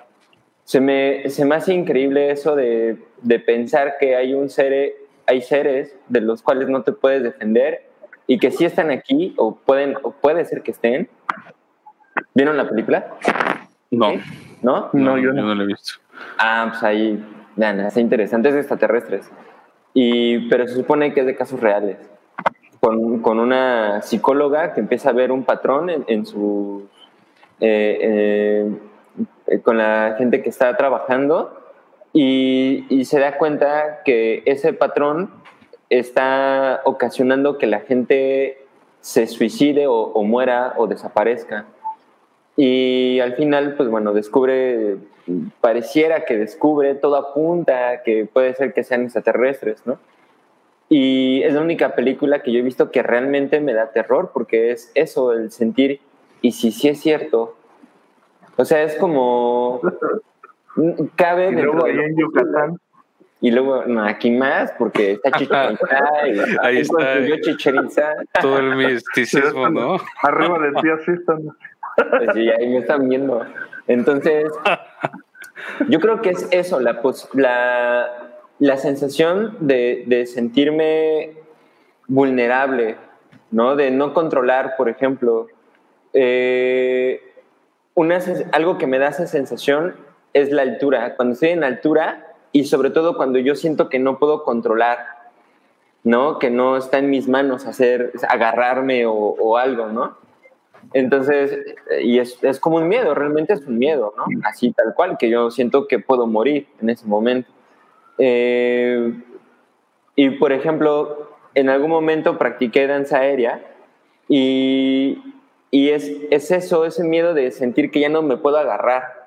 Se me, se me hace increíble eso de, de pensar que hay un ser, hay seres de los cuales no te puedes defender y que sí están aquí o pueden o puede ser que estén. ¿Vieron la película? No, ¿No? No, yo no. no lo he visto. Ah, pues ahí, vean, está interesante, es de extraterrestres. Y, pero se supone que es de casos reales. Con, con una psicóloga que empieza a ver un patrón en, en su. eh, eh, con la gente que está trabajando y, y se da cuenta que ese patrón está ocasionando que la gente se suicide o, o muera o desaparezca. Y al final, pues bueno, descubre, pareciera que descubre, todo apunta que puede ser que sean extraterrestres, ¿no? Y es la única película que yo he visto que realmente me da terror, porque es eso, el sentir, y si sí es cierto. O sea, es como... Cabe Y luego lo en Yucatán, y luego, no, aquí más, porque está y Ahí ahí está. Itza. Todo el misticismo, ¿no? arriba de ti así están. Pues sí, ahí me están viendo. Entonces, yo creo que es eso, la, pos- la, la sensación de, de sentirme vulnerable, ¿no? De no controlar, por ejemplo. Eh, una, algo que me da esa sensación es la altura. Cuando estoy en altura y sobre todo cuando yo siento que no puedo controlar, ¿no? Que no está en mis manos hacer, agarrarme o, algo, ¿no? Entonces, eh, y es, es como un miedo, realmente es un miedo, ¿no? Así tal cual, que yo siento que puedo morir en ese momento. Eh, y por ejemplo, en algún momento practiqué danza aérea y, y es, es eso, ese miedo de sentir que ya no me puedo agarrar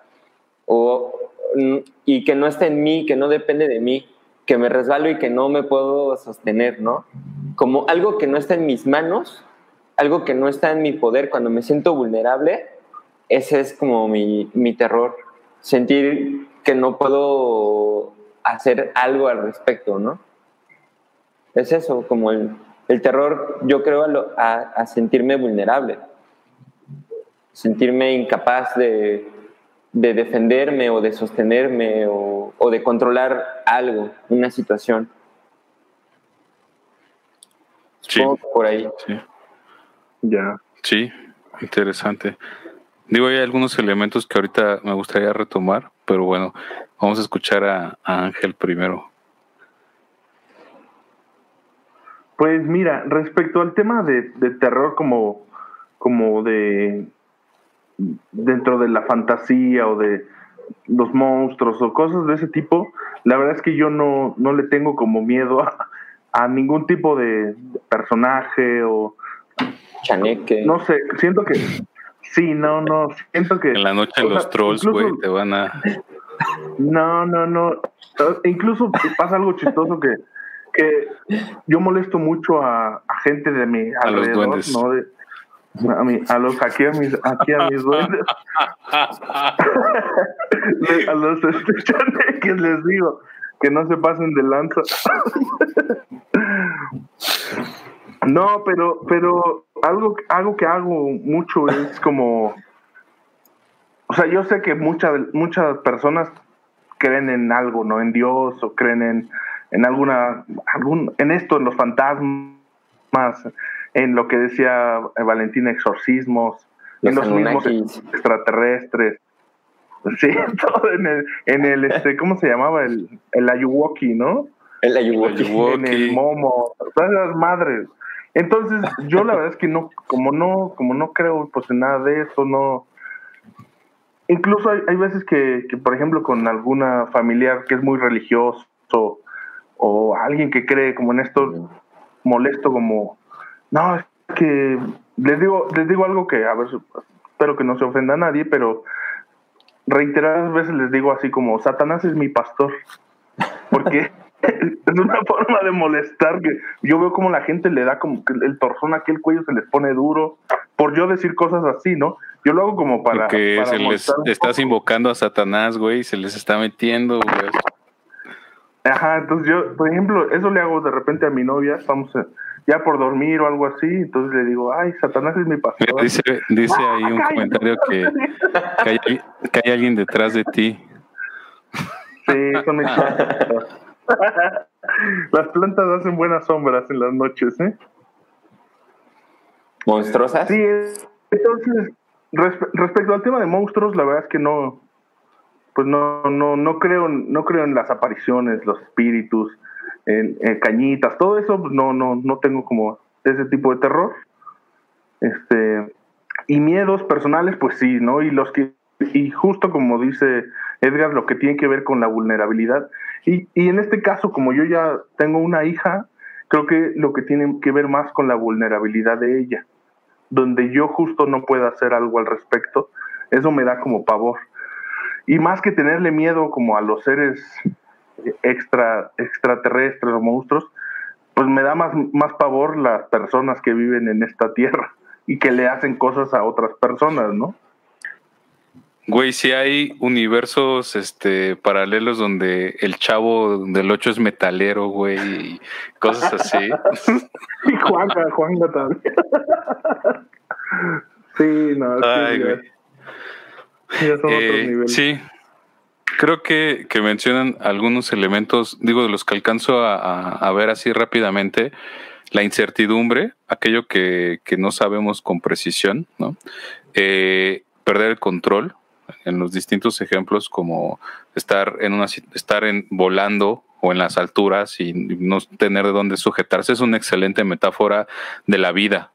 o, mm, y que no está en mí, que no depende de mí, que me resbalo y que no me puedo sostener, ¿no? Como algo que no está en mis manos, algo que no está en mi poder, cuando me siento vulnerable, ese es como mi, mi terror, sentir que no puedo hacer algo al respecto, ¿no? Es eso, como el, el terror, yo creo, a, lo- a, a sentirme vulnerable, sentirme incapaz de, de defenderme o de sostenerme o, o de controlar algo, una situación. Sí, por ahí. sí, Ya. sí, interesante. Digo, hay algunos elementos que ahorita me gustaría retomar, pero bueno, vamos a escuchar a, a Ángel primero. Pues mira, respecto al tema de, de terror como, como de dentro de la fantasía o de los monstruos o cosas de ese tipo, la verdad es que yo no, no le tengo como miedo a, a ningún tipo de personaje o Chaneque. no sé, siento que sí, no, no, siento que En la noche los sea, trolls, güey, te van a... No, no, no. Incluso pasa algo chistoso que, que yo molesto mucho a, a gente de mi A los alrededor, duendes. ¿no? De, a, mi- a los aquí a mis aquí a mis duendes, a los chaneques les digo que no se pasen de lanza. No, pero pero algo algo que hago mucho es como o sea, yo sé que muchas muchas personas creen en algo, ¿no? En Dios o creen en, en alguna, algún, en esto, en los fantasmas, en lo que decía Valentina, exorcismos, en los mismos extraterrestres. Sí, todo en el, en el este, ¿cómo se llamaba? El, el Ayuwoki, ¿no? El Ayuwoki. En el Momo, todas las madres. Entonces, yo la verdad es que no, como no, como no creo pues en nada de eso, no. Incluso hay, hay veces que, que, por ejemplo, con alguna familiar que es muy religioso o alguien que cree como en esto, molesto como, no, es que les digo, les digo algo que, a ver, espero que no se ofenda a nadie, pero reiteradas veces les digo así como, Satanás es mi pastor, porque es una forma de molestar que yo veo como la gente le da como que el torzón aquí el cuello se les pone duro por yo decir cosas así, ¿no? Yo lo hago como para que se les estás invocando a Satanás, güey, se les está metiendo, güey. Ajá, entonces yo, por ejemplo, eso le hago de repente a mi novia, estamos ya por dormir o algo así, entonces le digo, ay, Satanás es mi pastor. Dice, dice ahí un comentario que, que, hay, que hay alguien detrás de ti. Sí, son mis Las plantas hacen buenas sombras en las noches, ¿eh? ¿Monstruosas? Sí, entonces, respecto al tema de monstruos, la verdad es que no, pues no, no, no creo, no creo en las apariciones, los espíritus, en, cañitas, todo eso, pues no, no, no tengo como ese tipo de terror. Este, y miedos personales, pues sí, ¿no? Y los que, y justo como dice Edgar, lo que tiene que ver con la vulnerabilidad. Y, y en este caso, como yo ya tengo una hija, creo que lo que tiene que ver más con la vulnerabilidad de ella, donde yo justo no pueda hacer algo al respecto, eso me da como pavor. Y más que tenerle miedo como a los seres extra, extraterrestres o monstruos, pues me da más, más pavor las personas que viven en esta tierra y que le hacen cosas a otras personas, ¿no? Güey, si hay universos este paralelos donde el chavo del 8 es metalero, güey, y cosas así. y Juanga, Juanga también. sí, no, Ay, güey. Eh, sí, creo que, que, mencionan algunos elementos, digo, de los que alcanzo a, a, ver así rápidamente. La incertidumbre, aquello que, que no sabemos con precisión, ¿no? Eh, perder el control, en los distintos ejemplos como estar en una estar en volando o en las alturas y no tener de dónde sujetarse es una excelente metáfora de la vida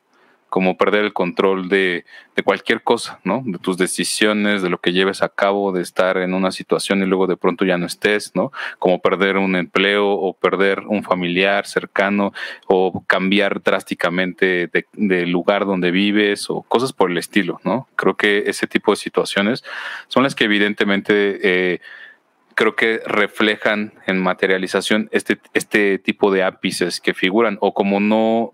como perder el control de, cualquier cosa, ¿no? De tus decisiones, de lo que lleves a cabo, de estar en una situación y luego de pronto ya no estés, ¿no? Como perder un empleo o perder un familiar cercano o cambiar drásticamente de, de lugar donde vives o cosas por el estilo, ¿no? Creo que ese tipo de situaciones son las que evidentemente... Eh, creo que reflejan en materialización este, este tipo de ápices que figuran, o como no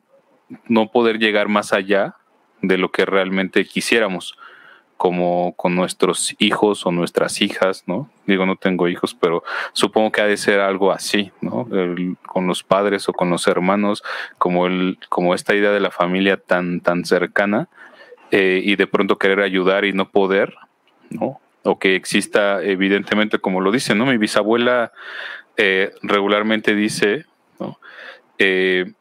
no poder llegar más allá de lo que realmente quisiéramos, como con nuestros hijos o nuestras hijas, ¿no? Digo, no tengo hijos, pero supongo que ha de ser algo así, ¿no? con los padres o con los hermanos, como, el, como esta idea de la familia tan, tan cercana eh, y de pronto querer ayudar y no poder, ¿no? O que exista, evidentemente, como lo dice, ¿no? Mi bisabuela eh, regularmente dice, ¿no? Eh,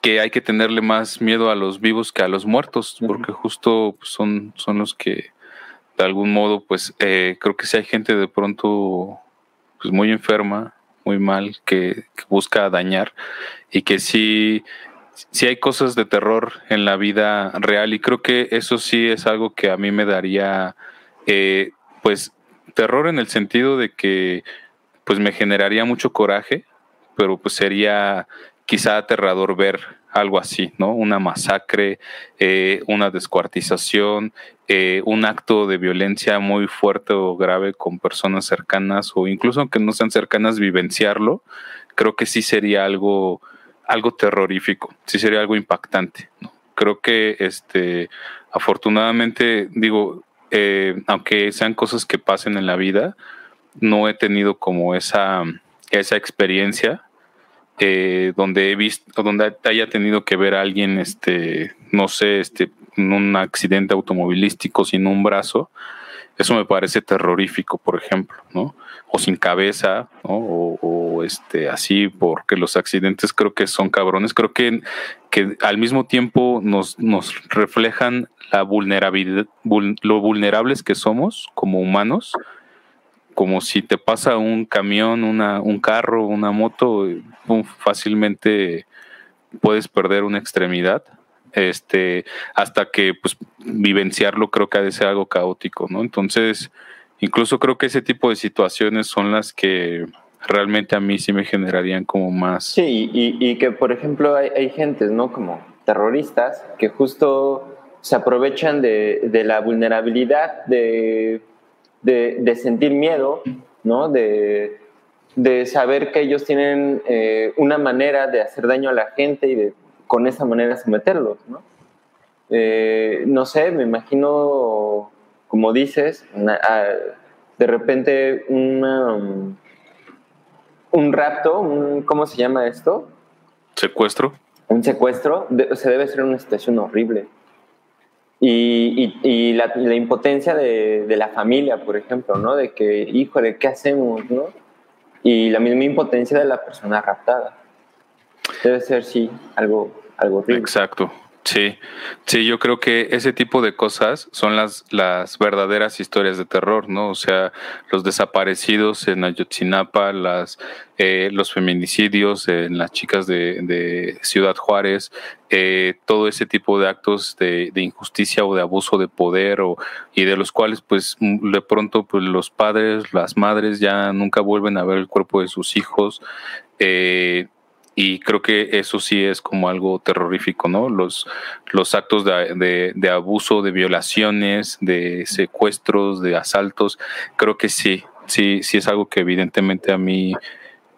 que hay que tenerle más miedo a los vivos que a los muertos, porque justo pues, son, son los que de algún modo, pues eh, creo que si hay gente de pronto pues muy enferma, muy mal, que, busca dañar y que sí, sí hay cosas de terror en la vida real y creo que eso sí es algo que a mí me daría, eh, pues, terror en el sentido de que pues me generaría mucho coraje, pero pues sería quizá aterrador ver algo así, ¿no? Una masacre, eh, una descuartización, eh, un acto de violencia muy fuerte o grave con personas cercanas o incluso aunque no sean cercanas, vivenciarlo, creo que sí sería algo, algo terrorífico, sí sería algo impactante. Creo que este, afortunadamente, digo, eh, aunque sean cosas que pasen en la vida, no he tenido como esa, esa experiencia eh, donde he visto, donde haya tenido que ver a alguien, este, no sé, este, en un accidente automovilístico sin un brazo, Eso me parece terrorífico, por ejemplo, ¿no? O sin cabeza, ¿no? O, este, así, porque los accidentes creo que son cabrones. Creo que, que al mismo tiempo nos, nos reflejan la vulnerabilidad, lo vulnerables que somos como humanos, como si te pasa un camión, una, un carro, una moto, fácilmente puedes perder una extremidad este, hasta que pues vivenciarlo creo que ha de ser algo caótico, ¿no? Entonces, incluso creo que ese tipo de situaciones son las que realmente a mí sí me generarían como más. Sí, y, que por ejemplo hay, hay gentes, ¿no? Como terroristas que justo se aprovechan de, la vulnerabilidad de, de, sentir miedo, ¿no? De, saber que ellos tienen eh, una manera de hacer daño a la gente y de con esa manera someterlos, ¿no? Eh, no sé, me imagino, como dices, de repente un rapto, un, ¿cómo se llama esto? Secuestro. Un secuestro, se debe ser una situación horrible. Y, la, impotencia de, la familia, por ejemplo, ¿no? De que, híjole, ¿qué hacemos, no? Y la misma impotencia de la persona raptada. Debe ser, sí, algo Exacto. Sí, sí, yo creo que ese tipo de cosas son las, las verdaderas historias de terror, ¿no? O sea, los desaparecidos en Ayotzinapa, las, eh, los feminicidios en las chicas de, Ciudad Juárez, eh, todo ese tipo de actos de, injusticia o de abuso de poder o, y de los cuales, pues, de pronto, pues, los padres, las madres ya nunca vuelven a ver el cuerpo de sus hijos. Eh, y creo que eso sí es como algo terrorífico, ¿no? Los, los actos de, de, abuso, de violaciones, de secuestros, de asaltos, creo que sí, sí, sí es algo que evidentemente a mí,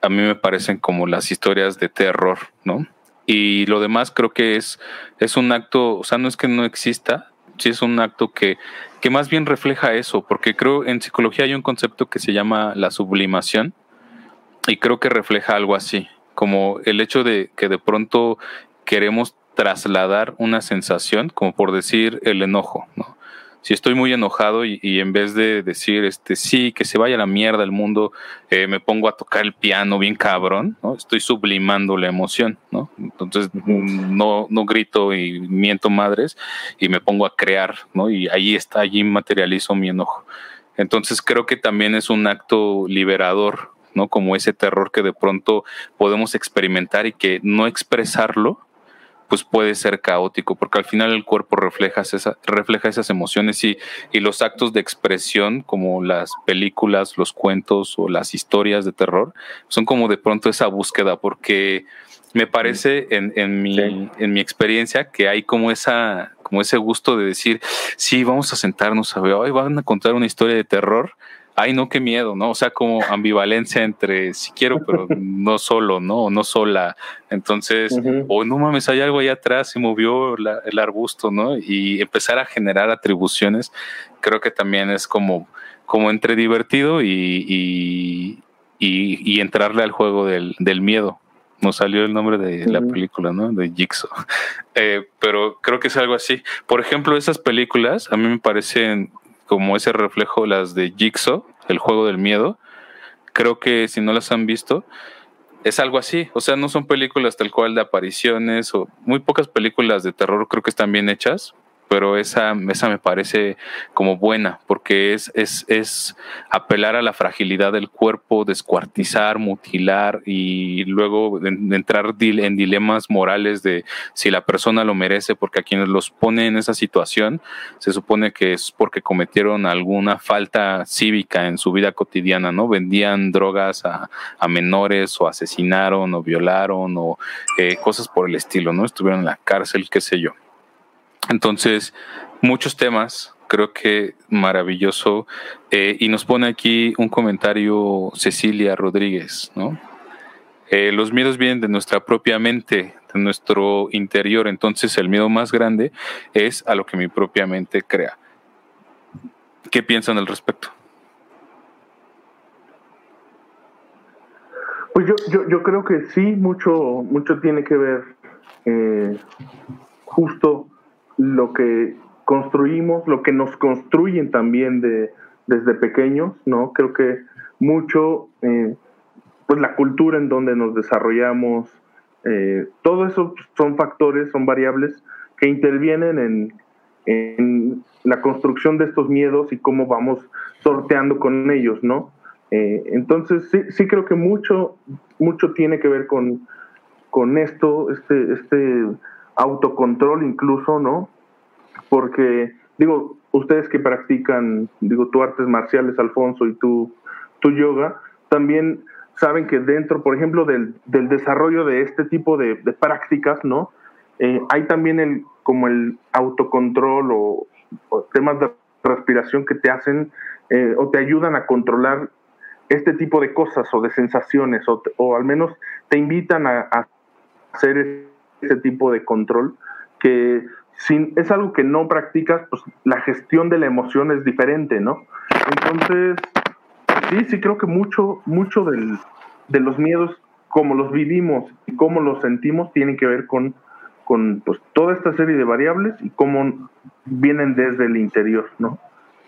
a mí me parecen como las historias de terror, ¿no? Y lo demás creo que es, es un acto, o sea, no es que no exista, sí es un acto que, que más bien refleja eso, porque creo en psicología hay un concepto que se llama la sublimación y creo que refleja algo así como el hecho de que de pronto queremos trasladar una sensación, como por decir el enojo, ¿no? Si estoy muy enojado y, en vez de decir, este, sí, que se vaya la mierda el mundo, eh, me pongo a tocar el piano bien cabrón, ¿no? Estoy sublimando la emoción, ¿no? Entonces no, no grito y miento madres y me pongo a crear, ¿no? Y ahí está, allí materializo mi enojo. Entonces creo que también es un acto liberador ¿no? Como ese terror que de pronto podemos experimentar y que no expresarlo, pues puede ser caótico, porque al final el cuerpo refleja, refleja esas emociones y, y, los actos de expresión, como las películas, los cuentos o las historias de terror, son como de pronto esa búsqueda, porque me parece en, en, mi, en mi experiencia que hay como esa como ese gusto de decir, sí, vamos a sentarnos a ver, hoy van a contar una historia de terror, ay, no, qué miedo, ¿no? O sea, como ambivalencia entre si quiero, pero no solo, ¿no? O no sola. Entonces, o no mames, hay algo ahí atrás, se movió el arbusto, ¿no? Y empezar a generar atribuciones, creo que también es como, como entre divertido y, y, y, entrarle al juego del, del miedo. Nos salió el nombre de la película, ¿no? De Jigsaw. Eh, pero creo que es algo así. Por ejemplo, esas películas a mí me parecen como ese reflejo, las de Jigsaw, el juego del miedo. Creo que si no las han visto, es algo así. O sea, no son películas tal cual de apariciones o muy pocas películas de terror creo que están bien hechas, pero esa, esa me parece como buena, porque es, es, es apelar a la fragilidad del cuerpo, descuartizar, mutilar y luego entrar en dilemas morales de si la persona lo merece, porque a quienes los pone en esa situación se supone que es porque cometieron alguna falta cívica en su vida cotidiana, ¿no? Vendían drogas a, a menores o asesinaron o violaron o eh, cosas por el estilo, ¿no? Estuvieron en la cárcel, qué sé yo. Entonces, muchos temas, creo que maravilloso. Eh, y nos pone aquí un comentario Cecilia Rodríguez, ¿no? Eh, los miedos vienen de nuestra propia mente, de nuestro interior. Entonces, el miedo más grande es a lo que mi propia mente crea. ¿Qué piensan al respecto? Pues yo, yo, yo creo que sí, mucho, mucho tiene que ver eh, justo lo que construimos, lo que nos construyen también de, desde pequeños, ¿no? Creo que mucho, eh, pues la cultura en donde nos desarrollamos, eh, todo eso son factores, son variables que intervienen en, en, la construcción de estos miedos y cómo vamos sorteando con ellos, ¿no? Eh, entonces sí, sí creo que mucho, mucho tiene que ver con, con esto, este, este autocontrol incluso, ¿no? Porque, digo, ustedes que practican, digo, tú artes marciales, Alfonso, y tú, tu yoga, también saben que dentro, por ejemplo, del, del desarrollo de este tipo de, prácticas, ¿no? Eh, hay también el, como el autocontrol o, temas de respiración que te hacen eh, o te ayudan a controlar este tipo de cosas o de sensaciones o, o al menos te invitan a, a hacer ese tipo de control que sin, es algo que no practicas, pues la gestión de la emoción es diferente, ¿no? Entonces, sí, sí creo que mucho, mucho del, de los miedos, como los vivimos y cómo los sentimos, tienen que ver con, con pues, toda esta serie de variables y cómo vienen desde el interior, ¿no?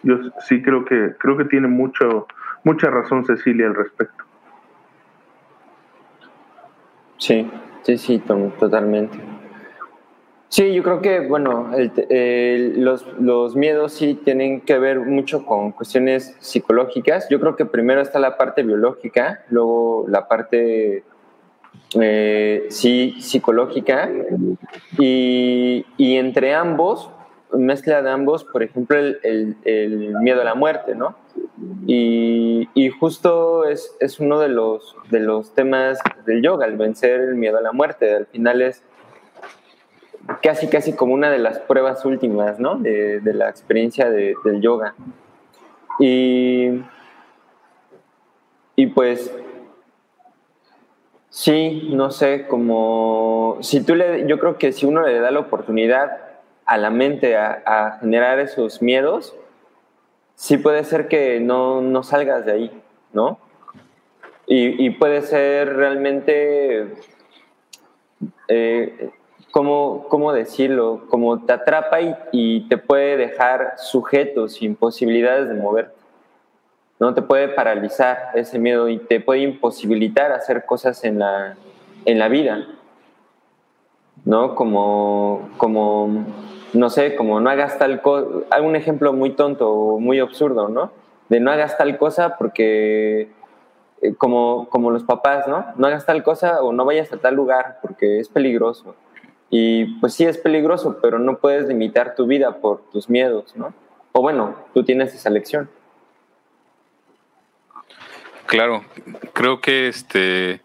Yo sí creo que, creo que tiene mucho, mucha razón Cecilia al respecto. Sí, sí, sí, totalmente. Sí, yo creo que, bueno, los, los, miedos sí tienen que ver mucho con cuestiones psicológicas. Yo creo que primero está la parte biológica, luego la parte eh, sí psicológica y, entre ambos, mezcla de ambos, por ejemplo, el, el, miedo a la muerte, ¿no? Y, justo es, es, uno de los, de los temas del yoga, el vencer el miedo a la muerte. Al final es casi, casi como una de las pruebas últimas, ¿no? De, la experiencia del yoga. Y, y pues, sí, no sé, como, si tú le, yo creo que si uno le da la oportunidad a la mente a, generar esos miedos, sí puede ser que no, no salgas de ahí, ¿no? Y, puede ser realmente eh, ¿cómo, cómo decirlo? Como te atrapa y, te puede dejar sujeto, sin posibilidades de moverte. ¿no? Te puede paralizar ese miedo y te puede imposibilitar hacer cosas en la, en la vida. ¿No? Como, como, no sé, como no hagas tal cosa, un ejemplo muy tonto o muy absurdo, ¿no? De no hagas tal cosa porque, eh, como, como los papás, ¿no? No hagas tal cosa o no vayas a tal lugar porque es peligroso y pues sí es peligroso, pero no puedes limitar tu vida por tus miedos, ¿no? O bueno, tú tienes esa lección. Claro, creo que este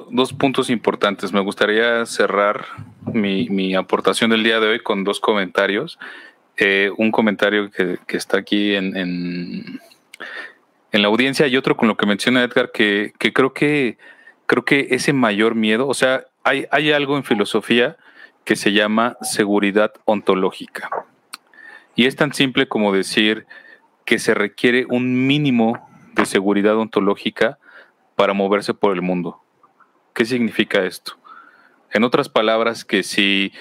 dos puntos importantes. Me gustaría cerrar mi, aportación del día de hoy con dos comentarios. Eh, un comentario que, está aquí en, en, la audiencia y otro con lo que menciona Edgar, que, que creo que creo que ese mayor miedo, o sea, hay, algo en filosofía que se llama seguridad ontológica. Y es tan simple como decir que se requiere un mínimo de seguridad ontológica para moverse por el mundo. ¿Qué significa esto? En otras palabras, que si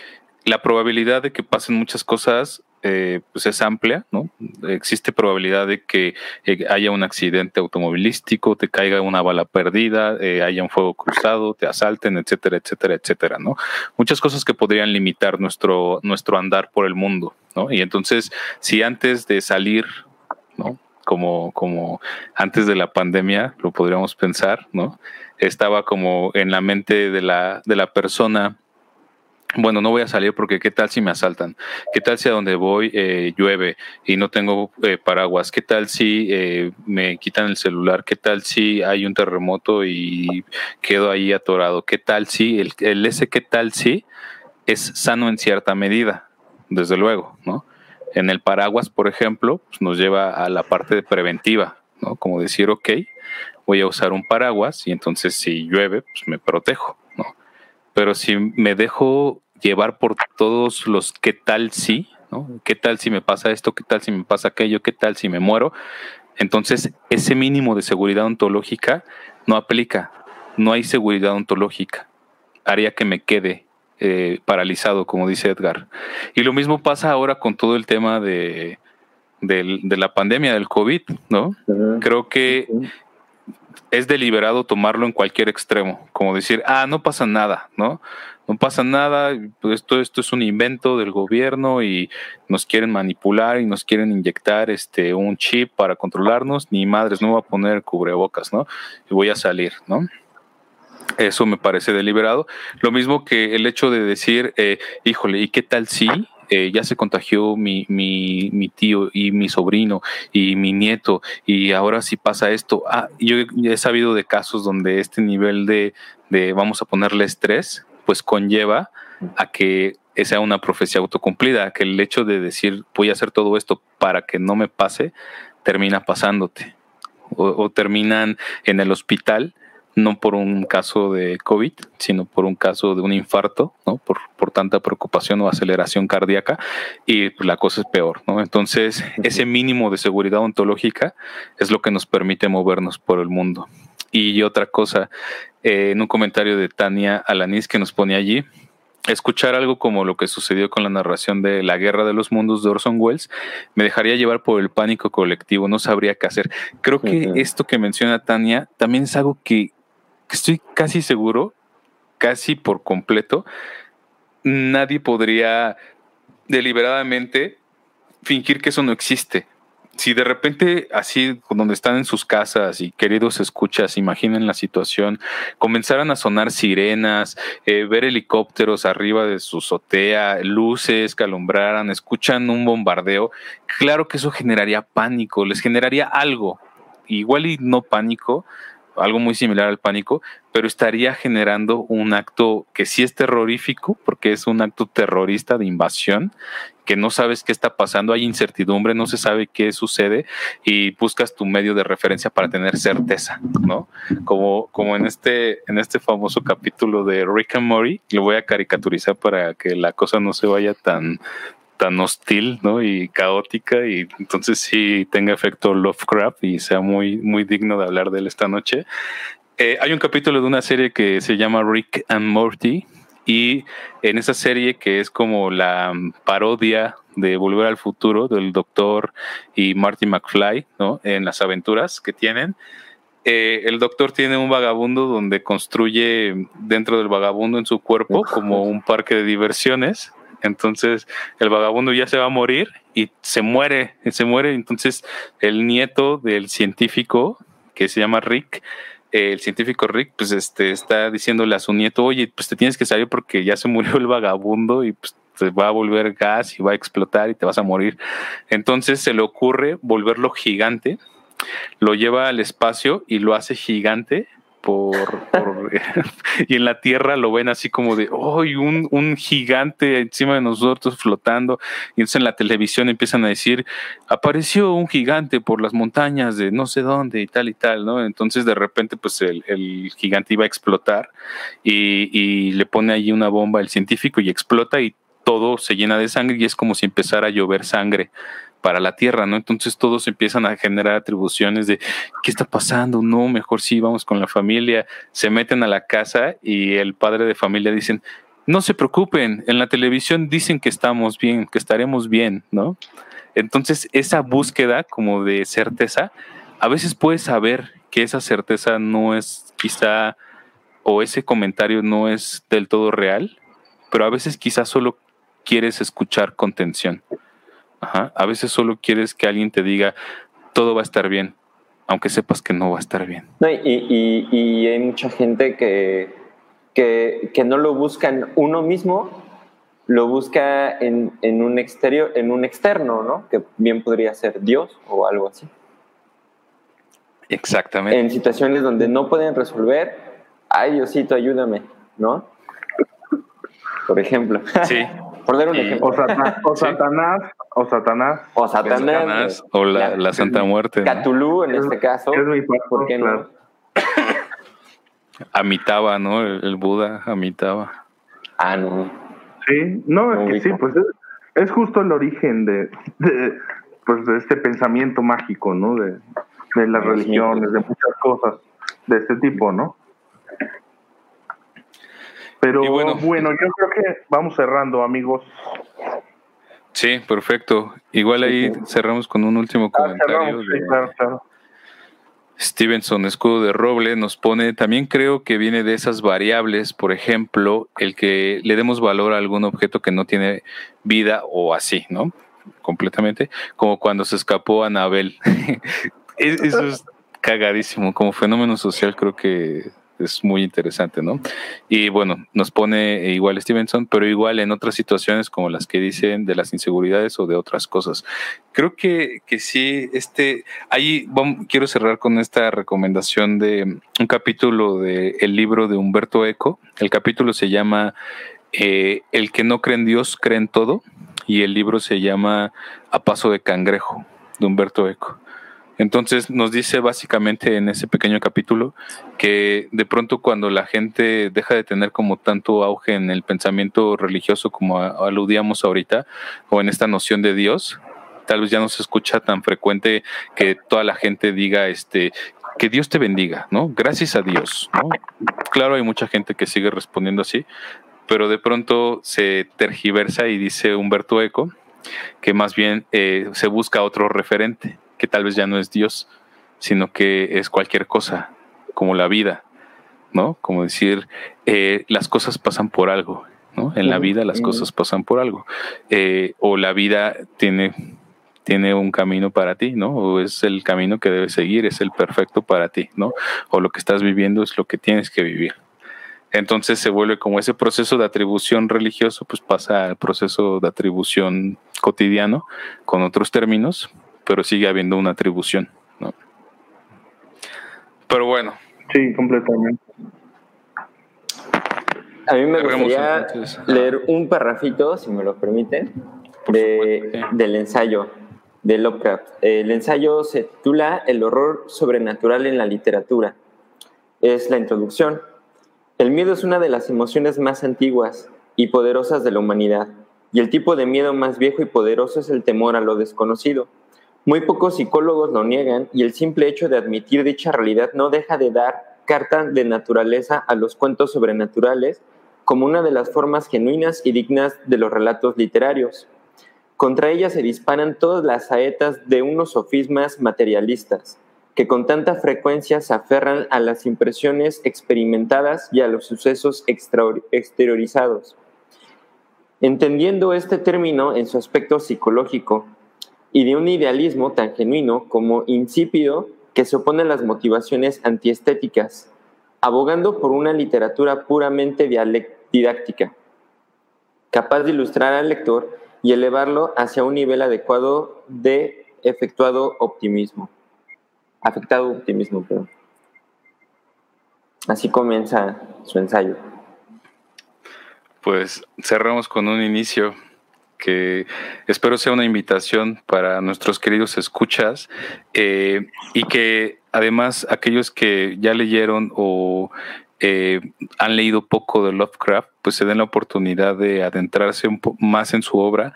la probabilidad de que pasen muchas cosas eh, pues es amplia, ¿no? Existe probabilidad de que eh, haya un accidente automovilístico, te caiga una bala perdida, eh, haya un fuego cruzado, te asalten, etcétera, etcétera, etcétera, ¿no? Muchas cosas que podrían limitar nuestro, nuestro andar por el mundo, ¿no? Y entonces, si antes de salir, ¿no? Como, como antes de la pandemia, lo podríamos pensar, ¿no? Estaba como en la mente de la, de la persona bueno, no voy a salir porque qué tal si me asaltan, qué tal si a donde voy eh, llueve y no tengo eh, paraguas, qué tal si eh, me quitan el celular, qué tal si hay un terremoto y quedo ahí atorado, qué tal si el, ese qué tal si es sano en cierta medida, desde luego, ¿no? En el paraguas, por ejemplo, pues nos lleva a la parte preventiva, ¿no? Como decir, ok, voy a usar un paraguas y entonces si llueve, pues me protejo pero si me dejo llevar por todos los qué tal si, ¿no? ¿Qué tal si me pasa esto? ¿Qué tal si me pasa aquello? ¿Qué tal si me muero? Entonces, ese mínimo de seguridad ontológica no aplica. No hay seguridad ontológica. Haría que me quede eh, paralizado, como dice Edgar. Y lo mismo pasa ahora con todo el tema de, de la pandemia del COVID, ¿no? Creo que es deliberado tomarlo en cualquier extremo, como decir, ah, no pasa nada, ¿no? No pasa nada, esto, esto es un invento del gobierno y nos quieren manipular y nos quieren inyectar este un chip para controlarnos, ni madres, no voy a poner cubrebocas, ¿no? Y voy a salir, ¿no? Eso me parece deliberado. Lo mismo que el hecho de decir, eh, híjole, ¿y qué tal si eh, ya se contagió mi, tío y mi sobrino y mi nieto y ahora si pasa esto? Ah, yo he sabido de casos donde este nivel de, de, vamos a ponerle estrés, pues conlleva a que sea una profecía autocumplida, que el hecho de decir voy a hacer todo esto para que no me pase, termina pasándote. o terminan en el hospital no por un caso de COVID, sino por un caso de un infarto, ¿no? Por, por tanta preocupación o aceleración cardíaca y la cosa es peor, ¿no? Entonces, ese mínimo de seguridad ontológica es lo que nos permite movernos por el mundo. Y otra cosa, eh, en un comentario de Tania Alanis que nos pone allí, escuchar algo como lo que sucedió con la narración de La Guerra de los Mundos de Orson Welles me dejaría llevar por el pánico colectivo, no sabría qué hacer. Creo que esto que menciona Tania también es algo que estoy casi seguro, casi por completo, nadie podría deliberadamente fingir que eso no existe. Si de repente, así, donde están en sus casas y queridos escuchas, imaginen la situación, comenzaran a sonar sirenas, eh, ver helicópteros arriba de su azotea, luces que escuchan un bombardeo, claro que eso generaría pánico, les generaría algo, igual y no pánico, algo muy similar al pánico, pero estaría generando un acto que sí es terrorífico, porque es un acto terrorista de invasión, que no sabes qué está pasando, hay incertidumbre, no se sabe qué sucede y buscas tu medio de referencia para tener certeza, ¿no? Como, como en, este, en este famoso capítulo de Rick and Morty, lo voy a caricaturizar para que la cosa no se vaya tan, tan hostil, ¿no? Y caótica y entonces sí tenga efecto Lovecraft y sea muy, muy digno de hablar de él esta noche. Eh, hay un capítulo de una serie que se llama Rick and Morty y en esa serie que es como la parodia de Volver al Futuro del Doctor y Marty McFly, ¿no? En las aventuras que tienen. Eh, el doctor tiene un vagabundo donde construye dentro del vagabundo en su cuerpo como un parque de diversiones entonces el vagabundo ya se va a morir y se muere, se muere. Entonces el nieto del científico que se llama Rick, el científico Rick, pues este está diciéndole a su nieto, oye, pues te tienes que salir porque ya se murió el vagabundo y pues te va a volver gas y va a explotar y te vas a morir. Entonces se le ocurre volverlo gigante, lo lleva al espacio y lo hace gigante por, y en la tierra lo ven así como de oh, un, un, gigante encima de nosotros flotando y entonces en la televisión empiezan a decir apareció un gigante por las montañas de no sé dónde y tal y tal no entonces de repente pues el, el gigante iba a explotar y, y le pone allí una bomba el científico y explota y todo se llena de sangre y es como si empezara a llover sangre para la tierra, ¿no? Entonces todos empiezan a generar atribuciones de ¿qué está pasando? No, mejor sí, vamos con la familia, se meten a la casa y el padre de familia dicen, no se preocupen, en la televisión dicen que estamos bien, que estaremos bien, ¿no? Entonces esa búsqueda como de certeza, a veces puedes saber que esa certeza no es quizá o ese comentario no es del todo real, pero a veces quizá solo quieres escuchar contención. Ajá. A veces solo quieres que alguien te diga, todo va a estar bien, aunque sepas que no va a estar bien. y, y, hay mucha gente que, que, que, no lo busca en uno mismo, lo busca en, en, un exterior, en un externo, ¿no? Que bien podría ser Dios o algo así. Exactamente. En situaciones donde no pueden resolver, ay Diosito, ayúdame, ¿no? Por ejemplo. Sí. Por dar un ejemplo. O, Satanás, o Satanás, o Satanás. O Satanás. O la, la, Santa Muerte. Catulú, en este caso. Es mi ¿Por qué no? Amitaba, ¿no? El, Buda amitaba. Ah, no. Sí, no, es que sí, pues es, es, justo el origen de, de, pues de este pensamiento mágico, ¿no? De, de las religiones, de muchas cosas de este tipo, ¿no? Pero bueno, bueno, yo creo que vamos cerrando, amigos. Sí, perfecto. Igual ahí cerramos con un último ah, comentario. Stevenson, escudo de roble, nos pone, también creo que viene de esas variables, por ejemplo, el que le demos valor a algún objeto que no tiene vida o así, ¿no? Completamente, como cuando se escapó Anabel. Eso es cagadísimo, como fenómeno social creo que es muy interesante, ¿no? Y bueno, nos pone igual Stevenson, pero igual en otras situaciones como las que dicen de las inseguridades o de otras cosas. Creo que, que sí, este, ahí quiero cerrar con esta recomendación de un capítulo del el libro de Humberto Eco. El capítulo se llama eh, El que no cree en Dios, cree en todo, y el libro se llama A Paso de Cangrejo, de Humberto Eco. Entonces nos dice básicamente en ese pequeño capítulo que de pronto cuando la gente deja de tener como tanto auge en el pensamiento religioso como aludíamos ahorita, o en esta noción de Dios, tal vez ya no se escucha tan frecuente que toda la gente diga este que Dios te bendiga, ¿no? Gracias a Dios. Claro, hay mucha gente que sigue respondiendo así, pero de pronto se tergiversa y dice Humberto Eco que más bien eh, se busca otro referente que tal vez ya no es Dios, sino que es cualquier cosa, como la vida, ¿no? Como decir, eh, las cosas pasan por algo, ¿no? En la vida las cosas pasan por algo. Eh, o la vida tiene, tiene un camino para ti, ¿no? O es el camino que debes seguir, es el perfecto para ti, ¿no? O lo que estás viviendo es lo que tienes que vivir. Entonces se vuelve como ese proceso de atribución religioso, pues pasa al proceso de atribución cotidiano con otros términos, pero sigue habiendo una atribución. ¿no? Pero bueno. Sí, completamente. A mí me gustaría leer un parrafito, si me lo permiten, de, del ensayo de Lovecraft. El ensayo se titula El horror sobrenatural en la literatura. Es la introducción. El miedo es una de las emociones más antiguas y poderosas de la humanidad, y el tipo de miedo más viejo y poderoso es el temor a lo desconocido. Muy pocos psicólogos lo niegan y el simple hecho de admitir dicha realidad no deja de dar carta de naturaleza a los cuentos sobrenaturales como una de las formas genuinas y dignas de los relatos literarios. Contra ella se disparan todas las saetas de unos sofismas materialistas, que con tanta frecuencia se aferran a las impresiones experimentadas y a los sucesos exteriorizados. Entendiendo este término en su aspecto psicológico, y de un idealismo tan genuino como insípido que se opone a las motivaciones antiestéticas, abogando por una literatura puramente didáctica, capaz de ilustrar al lector y elevarlo hacia un nivel adecuado de efectuado optimismo. Afectado optimismo, pero. Así comienza su ensayo. Pues cerramos con un inicio que espero sea una invitación para nuestros queridos escuchas eh, y que además aquellos que ya leyeron o eh, han leído poco de Lovecraft, pues se den la oportunidad de adentrarse un poco más en su obra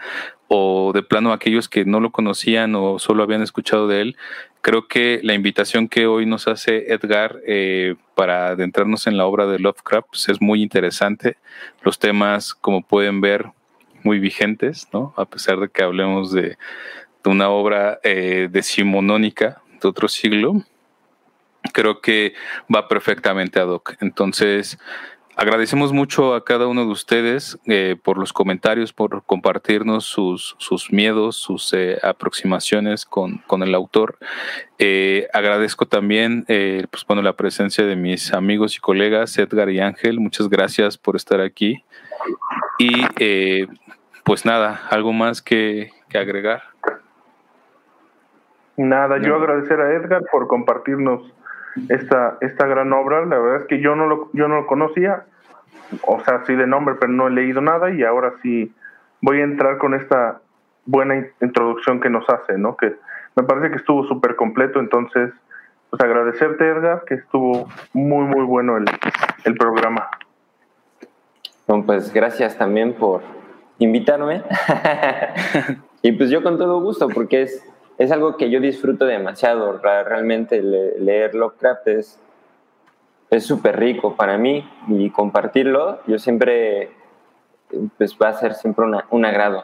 o de plano aquellos que no lo conocían o solo habían escuchado de él. Creo que la invitación que hoy nos hace Edgar eh, para adentrarnos en la obra de Lovecraft pues es muy interesante. Los temas, como pueden ver, muy vigentes, ¿no? A pesar de que hablemos de, una obra eh, decimonónica de otro siglo, creo que va perfectamente ad hoc. Entonces, agradecemos mucho a cada uno de ustedes eh, por los comentarios, por compartirnos sus, sus miedos, sus eh, aproximaciones con, con, el autor. Eh, agradezco también pues, bueno, la presencia de mis amigos y colegas Edgar y Ángel. Muchas gracias por estar aquí. Y pues nada, algo más que, agregar. Nada, yo agradecer a Edgar por compartirnos esta, esta gran obra. La verdad es que yo no lo, yo no lo conocía, o sea, sí de nombre, pero no he leído nada y ahora sí voy a entrar con esta buena introducción que nos hace, ¿no? Que me parece que estuvo súper completo, entonces, pues agradecerte, Edgar, que estuvo muy, muy bueno el, el programa. Bueno, pues gracias también por, invitarme. y pues yo con todo gusto, porque es, es algo que yo disfruto demasiado. Realmente leer Lovecraft es, es súper rico para mí y compartirlo, yo siempre, pues va a ser siempre una, un agrado.